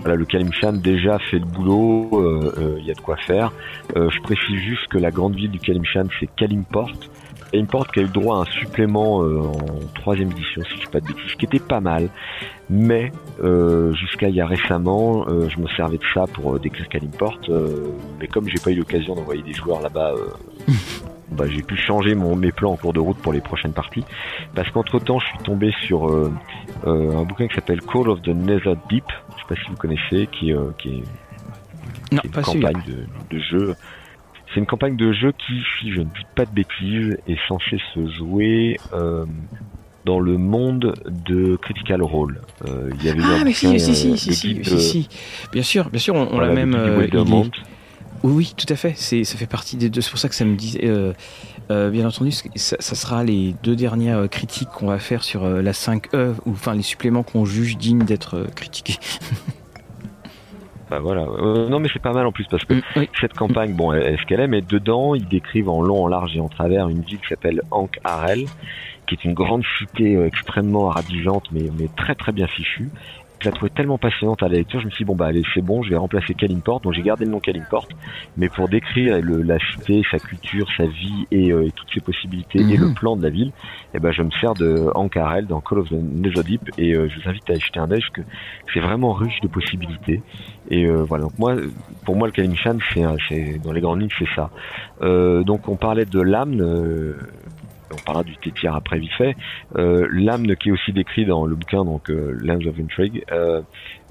voilà, le Kalimshan déjà fait le boulot, il euh, euh, y a de quoi faire. je précise juste que la grande ville du Kalimshan c'est Kalimport, Import qui a eu droit à un supplément euh, en troisième édition, si je ne pas de bêtises, qui était pas mal. Mais euh, jusqu'à il y a récemment, euh, je me servais de ça pour décrire Calimport. mais comme j'ai pas eu l'occasion d'envoyer des joueurs là-bas, bah, j'ai pu changer mon, mes plans en cours de route pour les prochaines parties. Parce qu'entre temps, je suis tombé sur un bouquin qui s'appelle Call of the Nether Deep. Je sais pas si vous connaissez, qui, qui est, une campagne de, de jeu c'est une campagne de jeu qui, si je ne dis pas de bêtises, est censée se jouer euh, dans le monde de Critical Role. Euh, il y avait ah, mais si, si, si, si, si, si, Bien sûr, bien sûr, on, l'a même. Euh, oui, oui, tout à fait. C'est, ça fait partie des deux. C'est pour ça que ça me dit. bien entendu, ça, ça, sera les deux dernières critiques qu'on va faire sur la 5E, ou enfin les suppléments qu'on juge dignes d'être critiqués. Bah voilà. Euh, non mais c'est pas mal en plus parce que mm, cette campagne, bon, est-ce qu'elle est, mais dedans ils décrivent en long, en large et en travers une ville qui s'appelle Ankh Harel, qui est une grande cité euh, extrêmement radigeante mais, mais très très bien fichue je la trouvais tellement passionnante à la lecture, je me suis dit, bon, bah, allez, c'est bon, je vais remplacer Kalimport. Donc, j'ai gardé le nom Kalimport. Mais pour décrire le, la cité, sa culture, sa vie et, euh, toutes ses possibilités et le mhm. plan de la ville, eh ben, je me sers de Ankarel dans Call of the Netherdeep et euh, je vous invite à y jeter un œil que c'est vraiment riche de possibilités. Et euh, voilà. Donc, moi, pour moi, le Kalimshan, c'est, dans les grandes lignes, c'est ça. donc, on parlait de l'âme on parlera du Tétir après vite fait. Euh, L'âme qui est aussi décrit dans le bouquin donc euh, Lands of Intrigue, euh,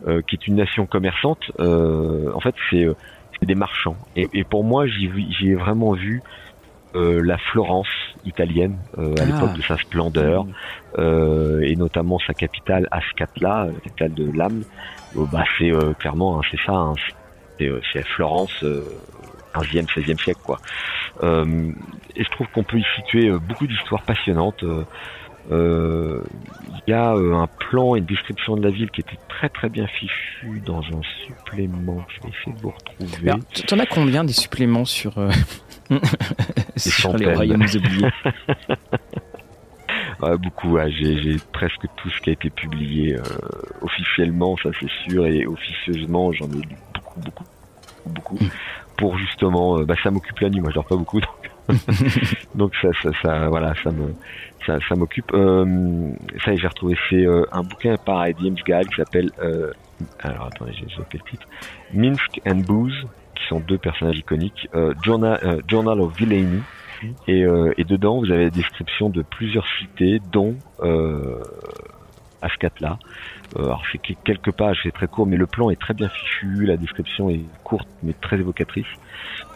euh, qui est une nation commerçante. en fait, c'est des marchands. Et, pour moi, j'y ai vraiment vu la Florence italienne à ah. l'époque de sa splendeur et notamment sa capitale Ascatla, la capitale de l'âme. bah c'est clairement hein, c'est ça, hein, c'est Florence 15e, 16e siècle quoi. Euh, et je trouve qu'on peut y situer euh, beaucoup d'histoires passionnantes. Euh, il y a un plan et une description de la ville qui était très très bien fichu dans un supplément. Je vais essayer de vous retrouver. Tu en as combien des suppléments sur, sur les royaumes oubliés? Beaucoup. J'ai presque tout ce qui a été publié officiellement, ça c'est sûr, et officieusement, j'en ai lu beaucoup, beaucoup, beaucoup. Pour justement, euh, bah, ça m'occupe la nuit. Moi, je dors pas beaucoup, donc, donc ça, ça, ça, voilà, ça me, ça, ça m'occupe. Euh, ça, j'ai retrouvé c'est euh, un bouquin par James Gall qui s'appelle, euh, alors attendez, j'ai le titre, Minsk and Booze, qui sont deux personnages iconiques, euh, Journal, Journal of Villainy. Et, et dedans, vous avez la description de plusieurs cités, dont à ce là alors c'est quelques pages, c'est très court, mais le plan est très bien fichu, la description est courte mais très évocatrice.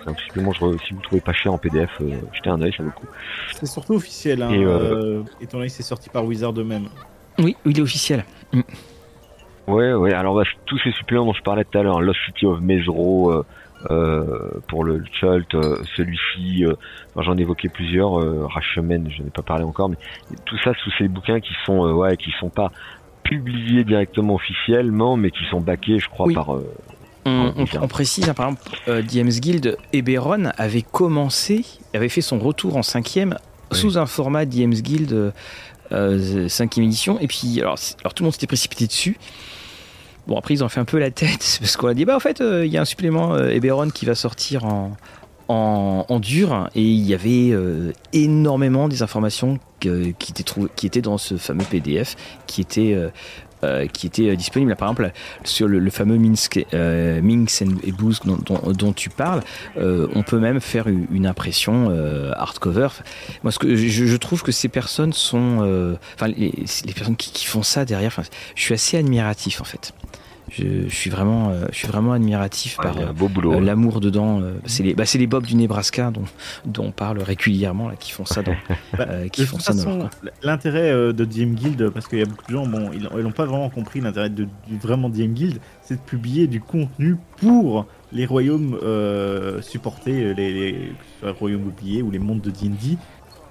C'est un supplément, si vous trouvez pas cher en PDF, jetez un œil, ça vaut le coup. C'est surtout officiel, hein, et, étant donné que c'est sorti par Wizard eux-mêmes. Oui, il est officiel. Mm. Ouais, ouais. Alors bah, tous ces suppléments dont je parlais tout à l'heure, Lost City of Mesro euh, euh, pour le Chult, euh, celui-ci, j'en ai évoqué plusieurs, euh, Rashomon, je n'ai pas parlé encore, mais tout ça sous ces bouquins qui sont, ouais, qui sont pas publiés directement officiellement, mais qui sont backés, je crois, par. On, précise, hein, par exemple, DM's Guild, Eberron avait commencé, avait fait son retour en cinquième sous un format DM's Guild 5 édition, et puis alors, alors tout le monde s'était précipité dessus. Bon, après, ils ont fait un peu la tête, parce qu'on a dit, bah, en fait, euh, il y a un supplément euh, Eberron qui va sortir en, en, dur, et il y avait euh, énormément des informations qui, étaient dans ce fameux PDF, qui était qui était disponible. Par exemple, sur le, fameux Minsk, Minx et Boost dont, tu parles, on peut même faire une impression hardcover. Moi, ce que je, trouve que ces personnes sont, enfin, les, personnes qui, font ça derrière, je suis assez admiratif en fait. Je, suis vraiment, euh, je suis vraiment admiratif par euh, l'amour dedans. Euh, c'est les, bah, les Bob du Nebraska dont, dont on parle régulièrement là, qui font ça dans, bah, qui font ça L'intérêt de DM Guild, parce qu'il y a beaucoup de gens, bon, ils n'ont pas vraiment compris l'intérêt de, vraiment DM Guild, c'est de publier du contenu pour les royaumes supportés, les, les, les royaumes oubliés ou les mondes de D&D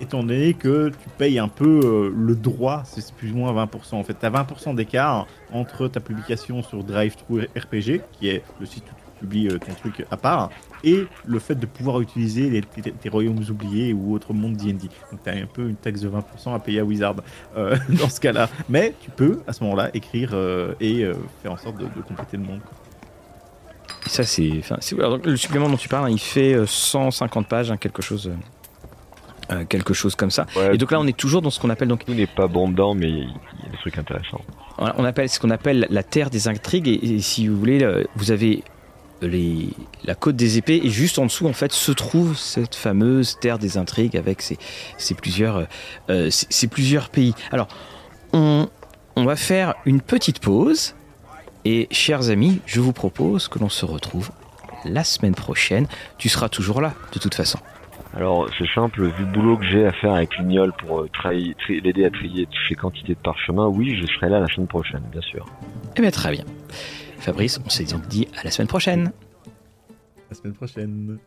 étant donné que tu payes un peu euh, le droit, c'est plus ou moins 20%. En fait, tu as 20% d'écart entre ta publication sur DriveThru RPG, qui est le site où tu publies euh, ton truc à part, et le fait de pouvoir utiliser les, tes, royaumes oubliés ou autres mondes D&D. Donc tu as un peu une taxe de 20% à payer à Wizard euh, dans ce cas-là. Mais tu peux, à ce moment-là, écrire et faire en sorte de, compléter le monde. Ça, c'est. Le supplément dont tu parles, il fait 150 pages, hein, quelque chose. Euh, quelque chose comme ça. et donc là, on est toujours dans ce qu'on appelle donc. Tout n'est pas bon dedans, mais il y a des trucs intéressants. On appelle ce qu'on appelle la terre des intrigues. Et, si vous voulez, vous avez les, la côte des épées et juste en dessous, en fait, se trouve cette fameuse terre des intrigues avec ces, plusieurs, euh, ces, plusieurs pays. Alors, on, on va faire une petite pause. Et chers amis, je vous propose que l'on se retrouve la semaine prochaine. Tu seras toujours là, de toute façon. Alors c'est simple, vu le boulot que j'ai à faire avec l'Ignol pour euh, l'aider à trier ces quantités de parchemin, oui, je serai là la semaine prochaine, bien sûr. Eh bien très bien. Fabrice, on s'est dit à la semaine prochaine. La semaine prochaine.